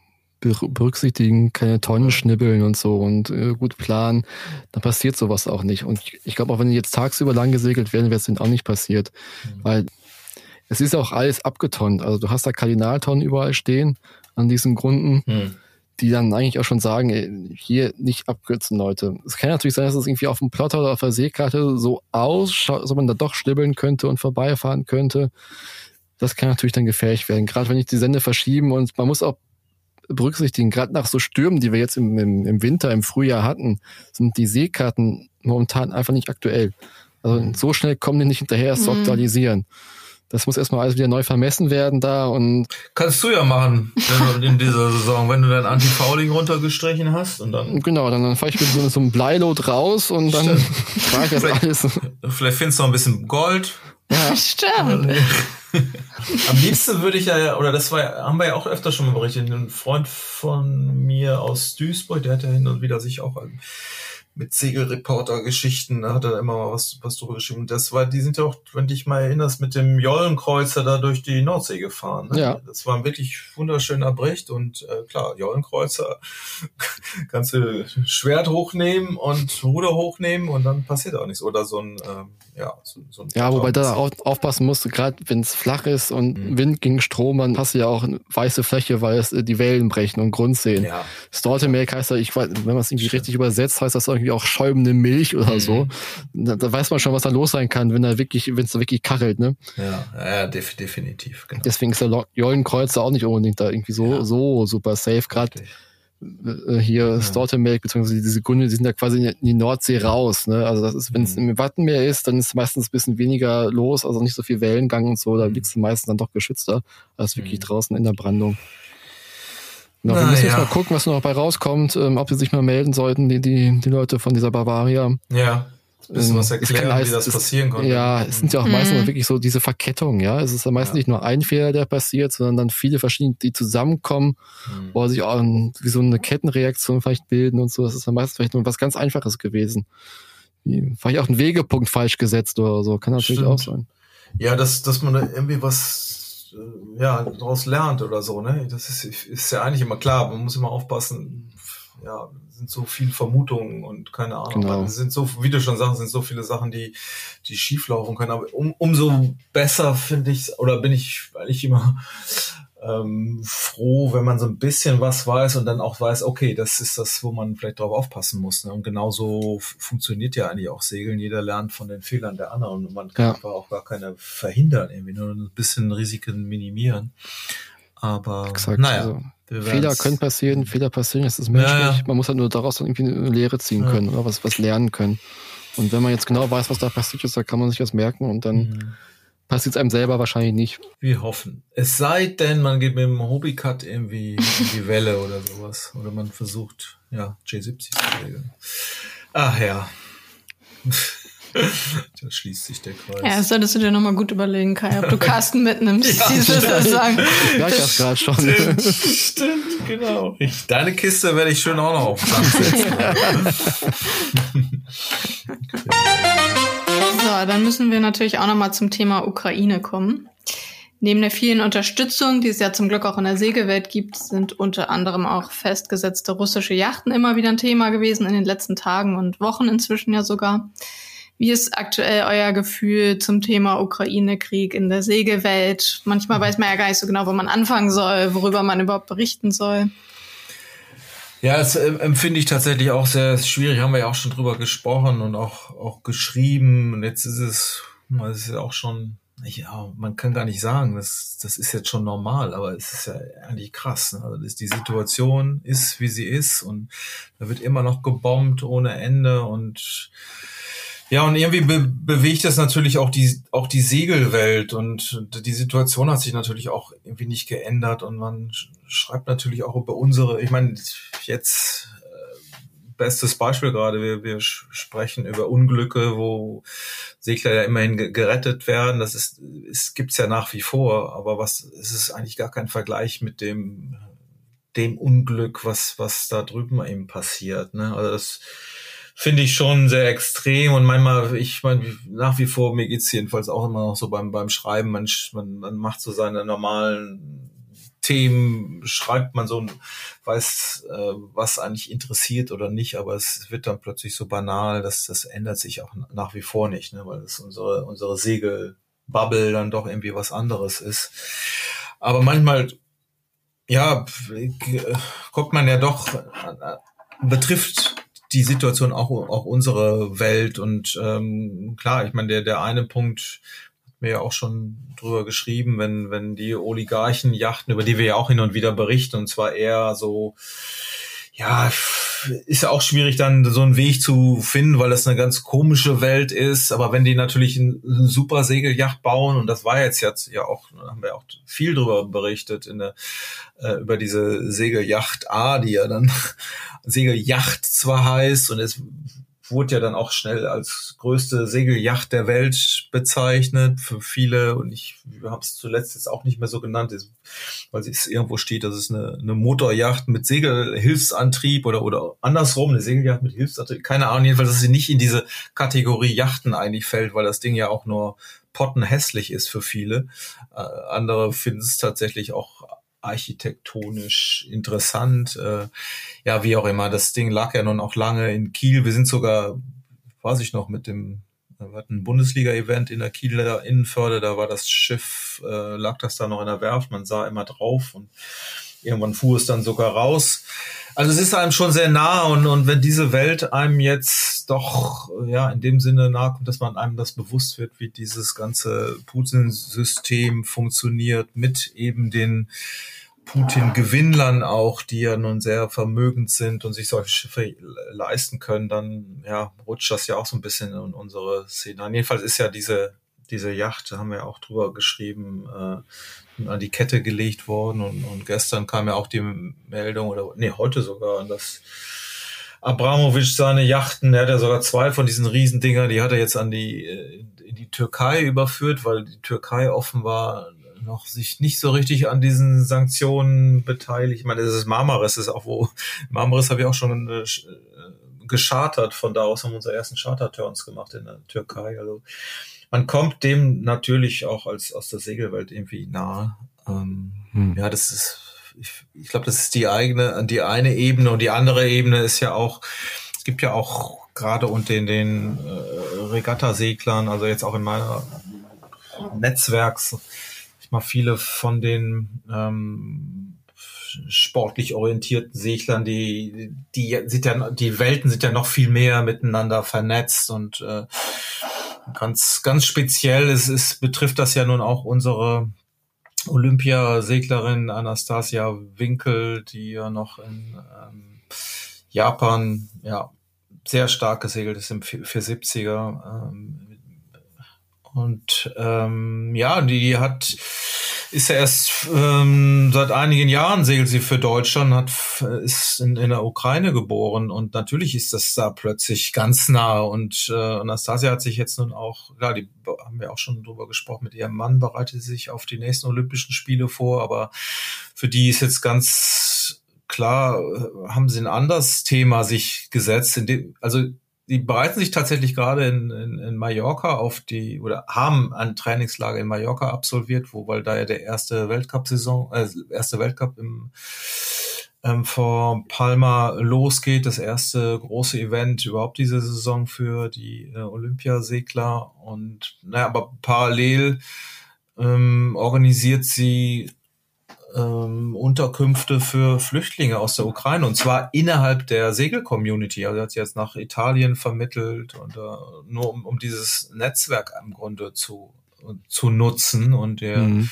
berücksichtigen, keine Tonnen schnibbeln und so und äh, gut planen, dann passiert sowas auch nicht. Und ich, ich glaube, auch wenn die jetzt tagsüber lang gesegelt werden, wäre es dann auch nicht passiert. Mhm. Weil es ist auch alles abgetonnt. Also du hast da Kardinaltonnen überall stehen an diesen Gründen, mhm. die dann eigentlich auch schon sagen, ey, hier nicht abkürzen, Leute. Es kann natürlich sein, dass es irgendwie auf dem Plotter oder auf der Seekarte so ausschaut, dass man da doch schnibbeln könnte und vorbeifahren könnte. Das kann natürlich dann gefährlich werden. Gerade wenn ich die Sende verschieben und man muss auch berücksichtigen, gerade nach so Stürmen, die wir jetzt im, im, im Winter, im Frühjahr hatten, sind die Seekarten momentan einfach nicht aktuell. Also mhm. so schnell kommen die nicht hinterher, es zu mhm. aktualisieren. Das muss erstmal alles wieder neu vermessen werden da und. Kannst du ja machen, in dieser Saison, wenn du dein Anti-Fouling runtergestrichen hast und dann. Genau, dann, dann fahre ich mit so, so einem Bleilot raus und dann fahre ich das alles. Vielleicht findest du noch ein bisschen Gold. Ja. Stimmt. Am liebsten würde ich ja, oder das war, haben wir ja auch öfter schon mal berichtet, ein Freund von mir aus Duisburg, der hat ja hin und wieder sich auch mit Segelreporter-Geschichten, da hat er immer mal was, was drüber geschrieben. Das war, die sind ja auch, wenn dich mal erinnerst, mit dem Jollenkreuzer da durch die Nordsee gefahren. Ne? Ja. Das war ein wirklich wunderschöner Bericht und äh, klar, Jollenkreuzer kannst du Schwert hochnehmen und Ruder hochnehmen und dann passiert auch nichts. Oder so ein, ähm, ja, so, so ein Ja, wobei da auch aufpassen musst, gerade wenn es flach ist und mhm. Wind gegen Strom, dann hast du ja auch eine weiße Fläche, weil es äh, die Wellen brechen und Grund sehen. Ja. Stortemelk heißt ja, ich weiß, wenn man es irgendwie richtig übersetzt, heißt das irgendwie auch schäumende Milch oder mhm. so. Da, da, weiß man schon, was da los sein kann, wenn da wirklich, wenn es da wirklich kachelt, ne? Ja, ja def definitiv. Genau. Deswegen ist der Jollenkreuzer auch nicht unbedingt da irgendwie so, ja. so super safe. Gerade äh, hier ja. Stortemelk, beziehungsweise diese Kunde, die sind da quasi in die Nordsee raus. Ne? Also das ist, wenn es mhm. im Wattenmeer ist, dann ist meistens ein bisschen weniger los, also nicht so viel Wellengang und so, da mhm. liegst du meistens dann doch geschützter als wirklich mhm. draußen in der Brandung. Genau, wir müssen ja. jetzt mal gucken, was noch dabei rauskommt, ähm, ob sie sich mal melden sollten, die, die, die Leute von dieser Bavaria. Ja. Bisschen was erklären, kann, wie das es, passieren konnte. Ja, es sind ja auch mhm. meistens wirklich so diese Verkettung, ja. Es ist ja meistens ja. nicht nur ein Fehler, der passiert, sondern dann viele verschiedene, die zusammenkommen, mhm. wo sich auch ein, wie so eine Kettenreaktion vielleicht bilden und so. Das ist ja meistens vielleicht nur was ganz Einfaches gewesen. Wie, vielleicht auch ein Wegepunkt falsch gesetzt oder so. Kann natürlich Stimmt. auch sein. Ja, dass, dass man da irgendwie was ja, daraus lernt oder so, ne? Das ist, ist ja eigentlich immer klar, man muss immer aufpassen, ja, sind so viele Vermutungen und keine Ahnung. Genau. Es sind so, wie du schon sagst, sind so viele Sachen, die, die schieflaufen können. Aber um, umso besser finde ich oder bin ich eigentlich immer ähm, froh, wenn man so ein bisschen was weiß und dann auch weiß, okay, das ist das, wo man vielleicht drauf aufpassen muss. Ne? Und genauso funktioniert ja eigentlich auch Segeln. Jeder lernt von den Fehlern der anderen und man kann ja. auch gar keine verhindern, irgendwie nur ein bisschen Risiken minimieren. Aber Exakt, naja. Also, Fehler können passieren, Fehler passieren, das ist menschlich. Ja, ja. Man muss halt nur daraus dann irgendwie eine Lehre ziehen können oder was, was lernen können. Und wenn man jetzt genau weiß, was da passiert ist, dann kann man sich das merken und dann mhm passiert es einem selber wahrscheinlich nicht. Wir hoffen. Es sei denn, man geht mit dem Hobbycut irgendwie in die Welle oder sowas. Oder man versucht, ja, J70 zu regeln. Ach ja. da schließt sich der Kreis. Ja, das solltest du dir nochmal gut überlegen, Kai, ob du Carsten mitnimmst. ja, dieses sagen. Ja, ich das gerade schon. Stimmt, stimmt, genau. Ich, deine Kiste werde ich schön auch noch auf Land setzen. So, dann müssen wir natürlich auch nochmal zum Thema Ukraine kommen. Neben der vielen Unterstützung, die es ja zum Glück auch in der Segelwelt gibt, sind unter anderem auch festgesetzte russische Yachten immer wieder ein Thema gewesen in den letzten Tagen und Wochen inzwischen ja sogar. Wie ist aktuell euer Gefühl zum Thema Ukraine-Krieg in der Segelwelt? Manchmal weiß man ja gar nicht so genau, wo man anfangen soll, worüber man überhaupt berichten soll. Ja, das äh, empfinde ich tatsächlich auch sehr schwierig. Haben wir ja auch schon drüber gesprochen und auch, auch geschrieben. Und jetzt ist es, es ist auch schon, ja, man kann gar nicht sagen, das, das ist jetzt schon normal, aber es ist ja eigentlich krass. Ne? Also die Situation ist, wie sie ist und da wird immer noch gebombt ohne Ende und Ja, und irgendwie be bewegt es natürlich auch die, auch die Segelwelt und die Situation hat sich natürlich auch irgendwie nicht geändert und man schreibt natürlich auch über unsere, ich meine, jetzt äh, bestes Beispiel gerade, wir, wir sprechen über Unglücke, wo Segler ja immerhin gerettet werden. Das ist, es gibt's ja nach wie vor, aber was, es ist eigentlich gar kein Vergleich mit dem, dem Unglück, was, was da drüben eben passiert. Ne? Also das, finde ich schon sehr extrem und manchmal, ich meine, nach wie vor, mir geht's jedenfalls auch immer noch so beim, beim Schreiben, man, man, man macht so seine normalen Themen, schreibt man so weiß, äh, was eigentlich interessiert oder nicht, aber es wird dann plötzlich so banal, dass das ändert sich auch nach wie vor nicht, ne, weil das unsere, unsere Segelbubble dann doch irgendwie was anderes ist. Aber manchmal, ja, kommt man ja doch, äh, betrifft die Situation auch, auch unsere Welt. Und ähm, klar, ich meine, der, der eine Punkt, hat mir ja auch schon drüber geschrieben, wenn, wenn die Oligarchen Yachten, über die wir ja auch hin und wieder berichten, und zwar eher so, ja, ist ja auch schwierig, dann so einen Weg zu finden, weil das eine ganz komische Welt ist. Aber wenn die natürlich eine super Segeljacht bauen, und das war jetzt jetzt ja auch, haben wir auch viel drüber berichtet in der, äh, über diese Segeljacht A, die ja dann Segeljacht zwar heißt und es wurde ja dann auch schnell als größte Segeljacht der Welt bezeichnet für viele und ich habe es zuletzt jetzt auch nicht mehr so genannt, weil es irgendwo steht, dass es eine, eine Motorjacht mit Segelhilfsantrieb oder oder andersrum eine Segeljacht mit Hilfsantrieb, keine Ahnung jedenfalls, dass sie nicht in diese Kategorie Yachten eigentlich fällt, weil das Ding ja auch nur pottenhässlich ist für viele. Äh, andere finden es tatsächlich auch architektonisch interessant. Äh, ja, wie auch immer. Das Ding lag ja nun auch lange in Kiel. Wir sind sogar, weiß ich noch, mit dem wir hatten ein Bundesliga-Event in der Kieler Innenförde, da war das Schiff, äh, lag das da noch in der Werft, man sah immer drauf und irgendwann fuhr es dann sogar raus. Also es ist einem schon sehr nah und, und wenn diese Welt einem jetzt doch ja in dem Sinne nahe kommt, dass man einem das bewusst wird, wie dieses ganze Putin-System funktioniert mit eben den Putin-Gewinnlern auch, die ja nun sehr vermögend sind und sich solche Schiffe leisten können, dann ja, rutscht das ja auch so ein bisschen in unsere Szene. Jedenfalls ist ja diese, diese Yacht, da haben wir auch drüber geschrieben, äh, an die Kette gelegt worden und, und gestern kam ja auch die Meldung, oder nee, heute sogar, dass Abramowitsch seine Yachten, er hat ja sogar zwei von diesen Riesendinger, die hat er jetzt an die, äh, in die Türkei überführt, weil die Türkei offenbar noch sich nicht so richtig an diesen Sanktionen beteiligt. Ich meine, das ist Marmaris, das ist auch wo, Marmaris habe ich auch schon äh, äh, geschartert, von da aus haben wir unsere ersten Charter-Turns gemacht in der Türkei. Also man kommt dem natürlich auch als aus der Segelwelt irgendwie nahe. Ähm, hm. Ja, das ist, ich, ich glaube, das ist die eigene, die eine Ebene und die andere Ebene ist ja auch, es gibt ja auch gerade unter den, den äh, Regattaseglern, also jetzt auch in meiner Netzwerks, mal viele von den ähm, sportlich orientierten Seglern, die, die sind ja, die Welten sind ja noch viel mehr miteinander vernetzt und äh, ganz, ganz speziell ist, ist, betrifft das ja nun auch unsere Olympiaseglerin Anastasia Winkel, die ja noch in ähm, Japan ja sehr stark gesegelt ist im 470er. Ähm, und ähm, ja, die hat ist ja erst ähm, seit einigen Jahren segelt sie für Deutschland, hat ist in, in der Ukraine geboren und natürlich ist das da plötzlich ganz nah und äh, Anastasia hat sich jetzt nun auch, klar, die haben wir auch schon drüber gesprochen, mit ihrem Mann bereitet sie sich auf die nächsten Olympischen Spiele vor, aber für die ist jetzt ganz klar, äh, haben sie ein anderes Thema sich gesetzt, in dem, also die bereiten sich tatsächlich gerade in, in, in Mallorca auf die oder haben ein Trainingslager in Mallorca absolviert, wo weil da ja der erste Weltcup-Saison, äh, erste Weltcup im ähm, vor Palma losgeht, das erste große Event überhaupt diese Saison für die äh, Olympiasegler. Und naja, aber parallel ähm, organisiert sie ähm, Unterkünfte für Flüchtlinge aus der Ukraine und zwar innerhalb der Segel-Community. Also er hat sie jetzt nach Italien vermittelt und äh, nur um, um dieses Netzwerk im Grunde zu zu nutzen und der mhm.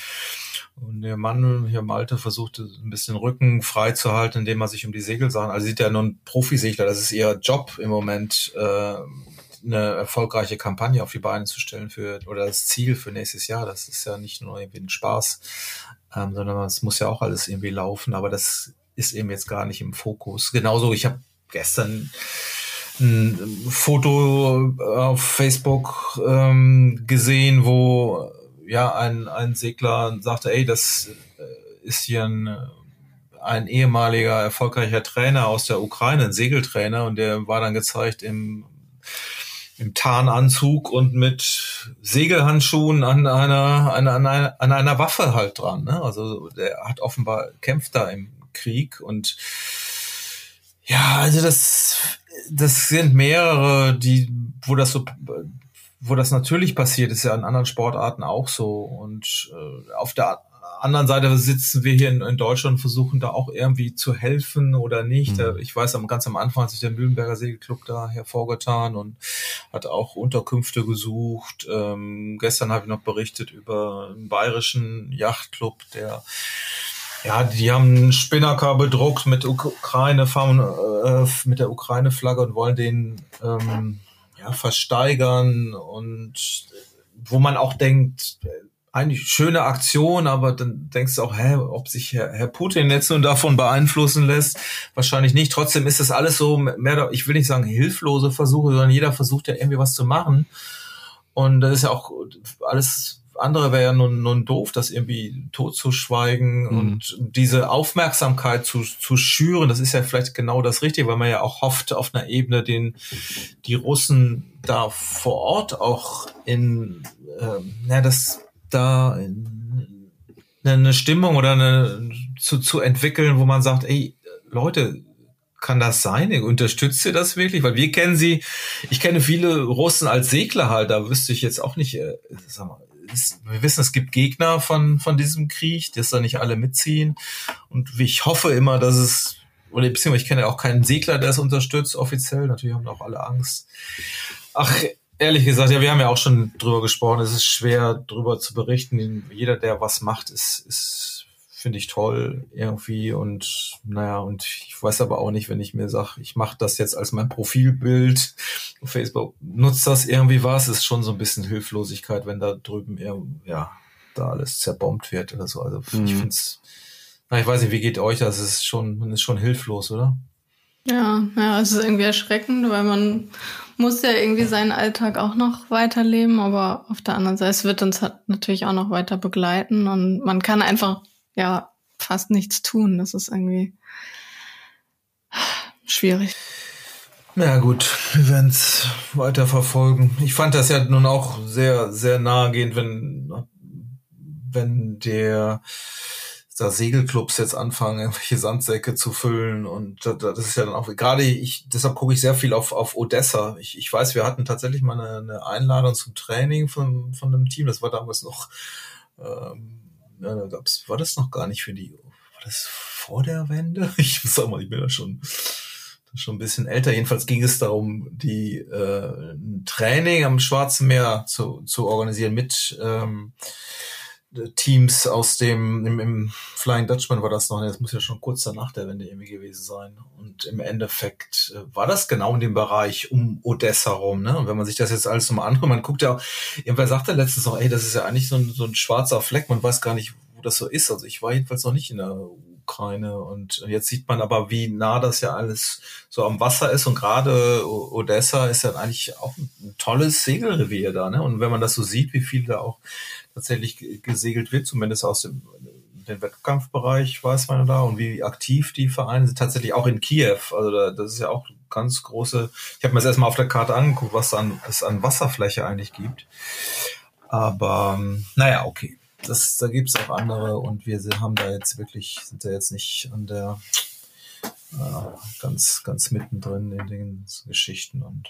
und der Mann hier Malte versuchte ein bisschen Rücken frei zu halten, indem er sich um die Segelsachen, also sieht ja nun Profisegler, das ist ihr Job im Moment, äh, eine erfolgreiche Kampagne auf die Beine zu stellen für oder das Ziel für nächstes Jahr. Das ist ja nicht nur irgendwie ein Spaß, ähm, sondern es muss ja auch alles irgendwie laufen. Aber das ist eben jetzt gar nicht im Fokus. Genauso, ich habe gestern ein Foto auf Facebook ähm, gesehen, wo ja ein, ein Segler sagte, ey, das äh, ist hier ein, ein ehemaliger erfolgreicher Trainer aus der Ukraine, ein Segeltrainer, und der war dann gezeigt im im Tarnanzug und mit Segelhandschuhen an einer, an einer, an einer Waffe halt dran. Ne? Also der hat offenbar kämpft da im Krieg und ja, also das, das sind mehrere, die, wo das so, wo das natürlich passiert, ist ja in anderen Sportarten auch so. Und äh, auf der anderen Seite sitzen wir hier in, in, Deutschland und versuchen da auch irgendwie zu helfen oder nicht. Mhm. Ich weiß, ganz am Anfang hat sich der Mühlenberger Segelclub da hervorgetan und hat auch Unterkünfte gesucht. Ähm, gestern habe ich noch berichtet über einen bayerischen Yachtclub, der ja, die haben einen Spinnaker bedruckt mit Ukraine, äh, mit der Ukraine-Flagge und wollen den ähm, ja, versteigern und wo man auch denkt, eigentlich schöne Aktion, aber dann denkst du auch, hä, ob sich Herr, Herr Putin jetzt nun davon beeinflussen lässt? Wahrscheinlich nicht. Trotzdem ist das alles so mehr, ich will nicht sagen hilflose Versuche, sondern jeder versucht ja irgendwie was zu machen. Und das ist ja auch alles andere wäre ja nun, nun doof, das irgendwie totzuschweigen mhm. und diese Aufmerksamkeit zu, zu schüren. Das ist ja vielleicht genau das Richtige, weil man ja auch hofft, auf einer Ebene den, die Russen da vor Ort auch in, äh, ja, das da eine Stimmung oder eine zu, zu entwickeln, wo man sagt, ey, Leute, kann das sein? Unterstützt ihr das wirklich? Weil wir kennen sie, ich kenne viele Russen als Segler halt, da wüsste ich jetzt auch nicht, äh, sag mal, wir wissen, es gibt Gegner von, von diesem Krieg, dass da nicht alle mitziehen. Und ich hoffe immer, dass es, oder beziehungsweise ich kenne ja auch keinen Segler, der es unterstützt, offiziell. Natürlich haben auch alle Angst. Ach, ehrlich gesagt, ja, wir haben ja auch schon drüber gesprochen. Es ist schwer, drüber zu berichten. Jeder, der was macht, ist, ist finde ich toll irgendwie und naja, und ich weiß aber auch nicht, wenn ich mir sage, ich mache das jetzt als mein Profilbild auf Facebook, nutzt das irgendwie was, ist schon so ein bisschen Hilflosigkeit, wenn da drüben ja, da alles zerbombt wird oder so. Also mhm. ich finde es, na, ich weiß nicht, wie geht euch das? Es ist schon, man ist schon hilflos, oder? Ja, ja, es ist irgendwie erschreckend, weil man muss ja irgendwie seinen Alltag auch noch weiterleben, aber auf der anderen Seite, es wird uns halt natürlich auch noch weiter begleiten und man kann einfach ja fast nichts tun. Das ist irgendwie schwierig. Ja gut, wir werden es weiter verfolgen. Ich fand das ja nun auch sehr, sehr nahegehend, wenn, wenn der da Segelclubs jetzt anfangen, irgendwelche Sandsäcke zu füllen und das ist ja dann auch gerade ich deshalb gucke ich sehr viel auf auf Odessa. Ich, ich weiß, wir hatten tatsächlich mal eine, eine Einladung zum Training von von einem Team. Das war damals noch ähm, ja, da gab's, war das noch gar nicht für die, war das vor der Wende? Ich sag mal, ich bin da schon, schon ein bisschen älter. Jedenfalls ging es darum, die äh, ein Training am Schwarzen Meer zu, zu organisieren mit ähm, Teams aus dem, im, im Flying Dutchman war das noch, das muss ja schon kurz danach der Wende irgendwie gewesen sein. Und im Endeffekt äh, war das genau in dem Bereich um Odessa rum, ne? Und wenn man sich das jetzt alles nochmal anguckt, man guckt ja, irgendwer sagte letztens noch, ey, das ist ja eigentlich so ein, so ein schwarzer Fleck, man weiß gar nicht, wo das so ist. Also ich war jedenfalls noch nicht in der Ukraine und jetzt sieht man aber, wie nah das ja alles so am Wasser ist und gerade Odessa ist ja eigentlich auch ein tolles Segelrevier da, ne? Und wenn man das so sieht, wie viel da auch tatsächlich gesegelt wird, zumindest aus dem den Wettkampfbereich weiß man da und wie aktiv die Vereine sind, tatsächlich auch in Kiew. Also da, das ist ja auch ganz große, ich habe mir das erstmal auf der Karte angeguckt, was an, es an Wasserfläche eigentlich gibt. Aber ähm, naja, okay. Das, da gibt's auch andere und wir haben da jetzt wirklich, sind da jetzt nicht an der äh, ganz, ganz mittendrin in den Geschichten und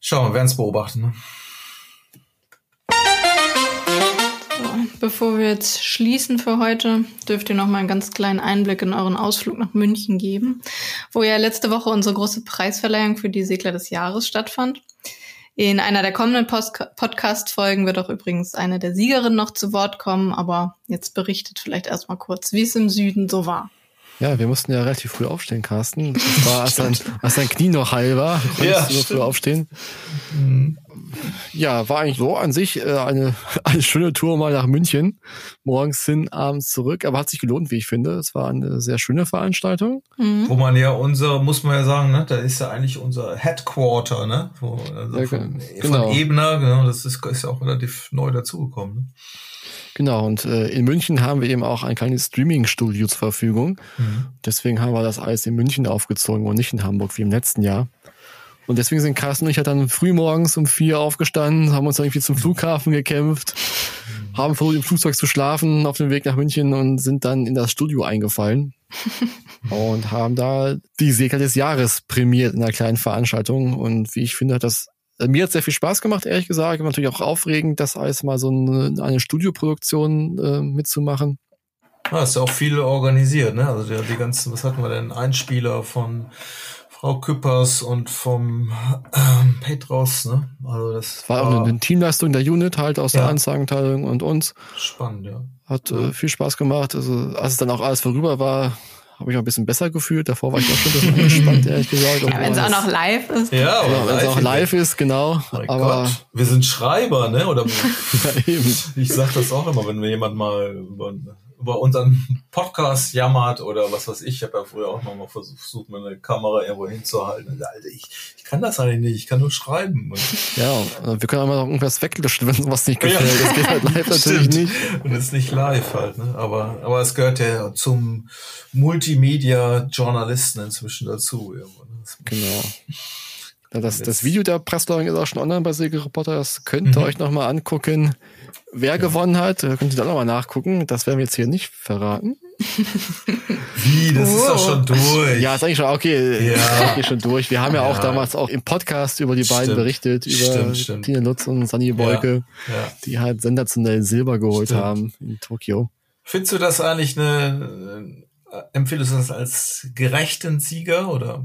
schauen wir, werden es beobachten. Ne? Bevor wir jetzt schließen für heute, dürft ihr noch mal einen ganz kleinen Einblick in euren Ausflug nach München geben, wo ja letzte Woche unsere große Preisverleihung für die Segler des Jahres stattfand. In einer der kommenden Podcast-Folgen wird auch übrigens eine der Siegerinnen noch zu Wort kommen, aber jetzt berichtet vielleicht erstmal kurz, wie es im Süden so war. Ja, wir mussten ja relativ früh aufstehen, Carsten. Das war, als dein, als dein Knie noch heil war, konntest Ja, du so früh aufstehen. Ja, war eigentlich so an sich äh, eine, eine schöne Tour mal nach München. Morgens hin, abends zurück. Aber hat sich gelohnt, wie ich finde. Es war eine sehr schöne Veranstaltung. Mhm. Wo man ja unser, muss man ja sagen, ne, da ist ja eigentlich unser Headquarter, ne? Wo, also Ja, von, genau. von Ebner, genau, das ist, ist ja auch relativ neu dazugekommen. Ne? Genau, und äh, in München haben wir eben auch ein kleines Streaming-Studio zur Verfügung. Mhm. Deswegen haben wir das alles in München aufgezogen und nicht in Hamburg wie im letzten Jahr. Und deswegen sind Carsten und ich halt dann früh morgens um vier aufgestanden, haben uns dann irgendwie zum Flughafen gekämpft, haben versucht im Flugzeug zu schlafen auf dem Weg nach München und sind dann in das Studio eingefallen und haben da die Segler des Jahres prämiert in einer kleinen Veranstaltung. Und wie ich finde, hat das mir hat sehr viel Spaß gemacht, ehrlich gesagt. Aber natürlich auch aufregend, das alles mal so eine, eine Studioproduktion äh, mitzumachen. Ja, ist ja auch viel organisiert, ne? Also die, die ganzen, was hatten wir denn? Einspieler von Frau Küppers und vom ähm, Petros, ne? Also das War auch eine, Teamleistung der Unit halt aus der Ja. Ansagenteilung und uns. spannend, ja. Hat äh, viel Spaß gemacht. Also als es dann auch alles vorüber war, habe ich auch ein bisschen besser gefühlt. Davor war ich auch schon ein bisschen angespannt, ehrlich gesagt. Ja, wenn es auch noch live ist. Ja, ja, wenn es auch live ist, genau. Mein aber Gott, wir sind Schreiber, ne? Oder ja, eben. ich sag das auch immer, wenn mir jemand mal über, über unseren Podcast jammert oder was weiß ich. Ich habe ja früher auch noch mal versucht, mir eine Kamera irgendwo hinzuhalten. Und, Alter, ich, ich kann das eigentlich nicht, ich kann nur schreiben. Und, Ja, wir können mal noch irgendwas weglöschen, wenn was nicht gefällt. Ja. Das geht halt live natürlich Stimmt. nicht. Und es ist nicht live halt, ne? Aber, aber es gehört ja zum Multimedia-Journalisten inzwischen dazu. Irgendwo, ne? Genau. Ja, das, das Video der Presseleitung ist auch schon online bei Segel Reporter. Das könnt ihr Mhm. euch nochmal angucken. Wer gewonnen hat, äh, könnt ihr dann nochmal nachgucken. Das werden wir jetzt hier nicht verraten. Wie, das ist doch schon durch. Ja, ist eigentlich schon okay. Ja. Ist eigentlich schon durch. Wir haben ja, auch Ja. damals auch im Podcast über die beiden Stimmt. berichtet, über Stimmt, stimmt. Tine Lutz und Sunny Wolke, ja. die halt sensationell Silber geholt haben in Tokio. Findest du das eigentlich eine, äh, empfindest du das als gerechten Sieger oder?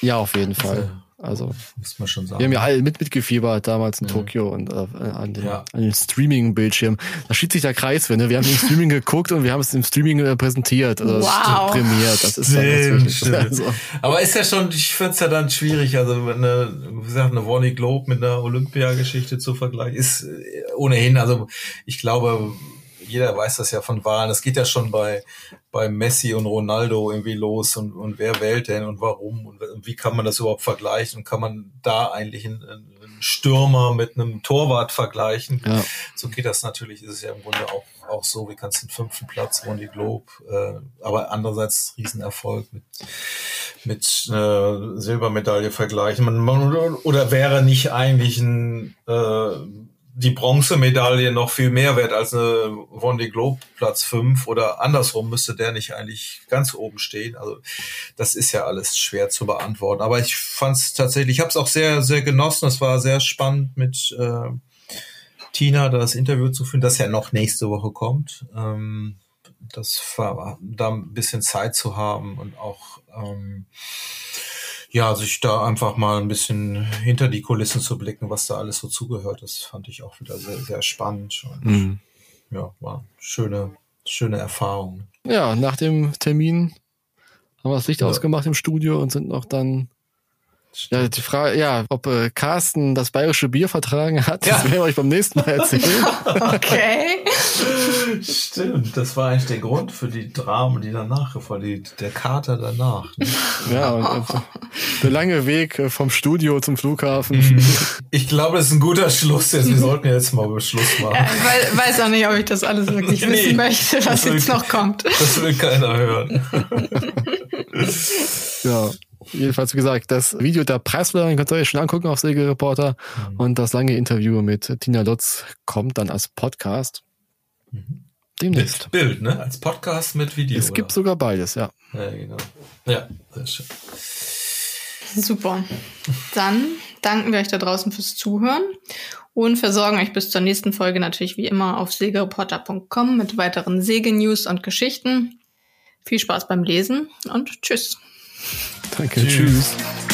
Ja, auf jeden Fall. Also, Muss man schon sagen. wir haben ja alle mit mitgefiebert damals in Ja. Tokio und äh, an den, Ja. an den Streaming-Bildschirm. Da schiebt sich der Kreis, wenn ne? Wir haben im Streaming geguckt und wir haben es im Streaming äh, präsentiert, also Wow. prämiert. Das ist dann Stimmt, also, Aber ist ja schon, ich find's ja dann schwierig, also eine, wie gesagt, eine Wally Globe mit einer Olympiageschichte zu vergleichen, ist äh, ohnehin, also ich glaube, jeder weiß das ja von Wahlen. Es geht ja schon bei, bei Messi und Ronaldo irgendwie los und, und wer wählt denn und warum und wie kann man das überhaupt vergleichen und kann man da eigentlich einen, einen Stürmer mit einem Torwart vergleichen? ja. So geht das natürlich, ist es ja im Grunde auch, auch so, wie kannst du den fünften Platz Won die Globe, äh, aber andererseits Riesenerfolg mit, mit äh, Silbermedaille vergleichen. Man, man, oder wäre nicht eigentlich ein, äh, die Bronzemedaille noch viel mehr wert als eine Won die Globe Platz fünf oder andersrum müsste der nicht eigentlich ganz oben stehen. Also das ist ja alles schwer zu beantworten. Aber ich fand es tatsächlich, ich habe es auch sehr, sehr genossen. Es war sehr spannend mit äh, Tina das Interview zu führen, das ja noch nächste Woche kommt. Ähm, das war da ein bisschen Zeit zu haben und auch ähm, ja, sich da einfach mal ein bisschen hinter die Kulissen zu blicken, was da alles so zugehört. Das fand ich auch wieder sehr, sehr spannend und Mhm. ja, war eine schöne, schöne Erfahrung. ja, nach dem Termin haben wir das Licht Ja. ausgemacht im Studio und sind noch dann Ja, die Frage, ja, ob äh, Carsten das bayerische Bier vertragen hat, das Ja. werden wir euch beim nächsten Mal erzählen. Okay. Stimmt, das war eigentlich der Grund für die Dramen, die danach gefolgt, die, der Kater danach. Ne? ja, und, und der lange Weg äh, vom Studio zum Flughafen. Mhm. Ich glaube, das ist ein guter Schluss jetzt. Wir sollten jetzt mal Schluss machen. Ja, ich weiß, auch nicht, ob ich das alles wirklich Nee, wissen möchte, was will- jetzt noch kommt. Das will keiner hören. Ja, jedenfalls wie gesagt, das Video der Preisverleihung könnt ihr euch schon angucken auf Segelreporter Mhm. und das lange Interview mit Tina Lutz kommt dann als Podcast. Demnächst. Mit Bild, ne? Als Podcast mit Video. Es gibt oder? sogar beides, ja. Ja, genau. Ja, sehr schön. Super. Dann danken wir euch da draußen fürs Zuhören und versorgen euch bis zur nächsten Folge natürlich wie immer auf segelreporter.com mit weiteren Segelnews und Geschichten. Viel Spaß beim Lesen und tschüss. Danke, Tschüss. tschüss.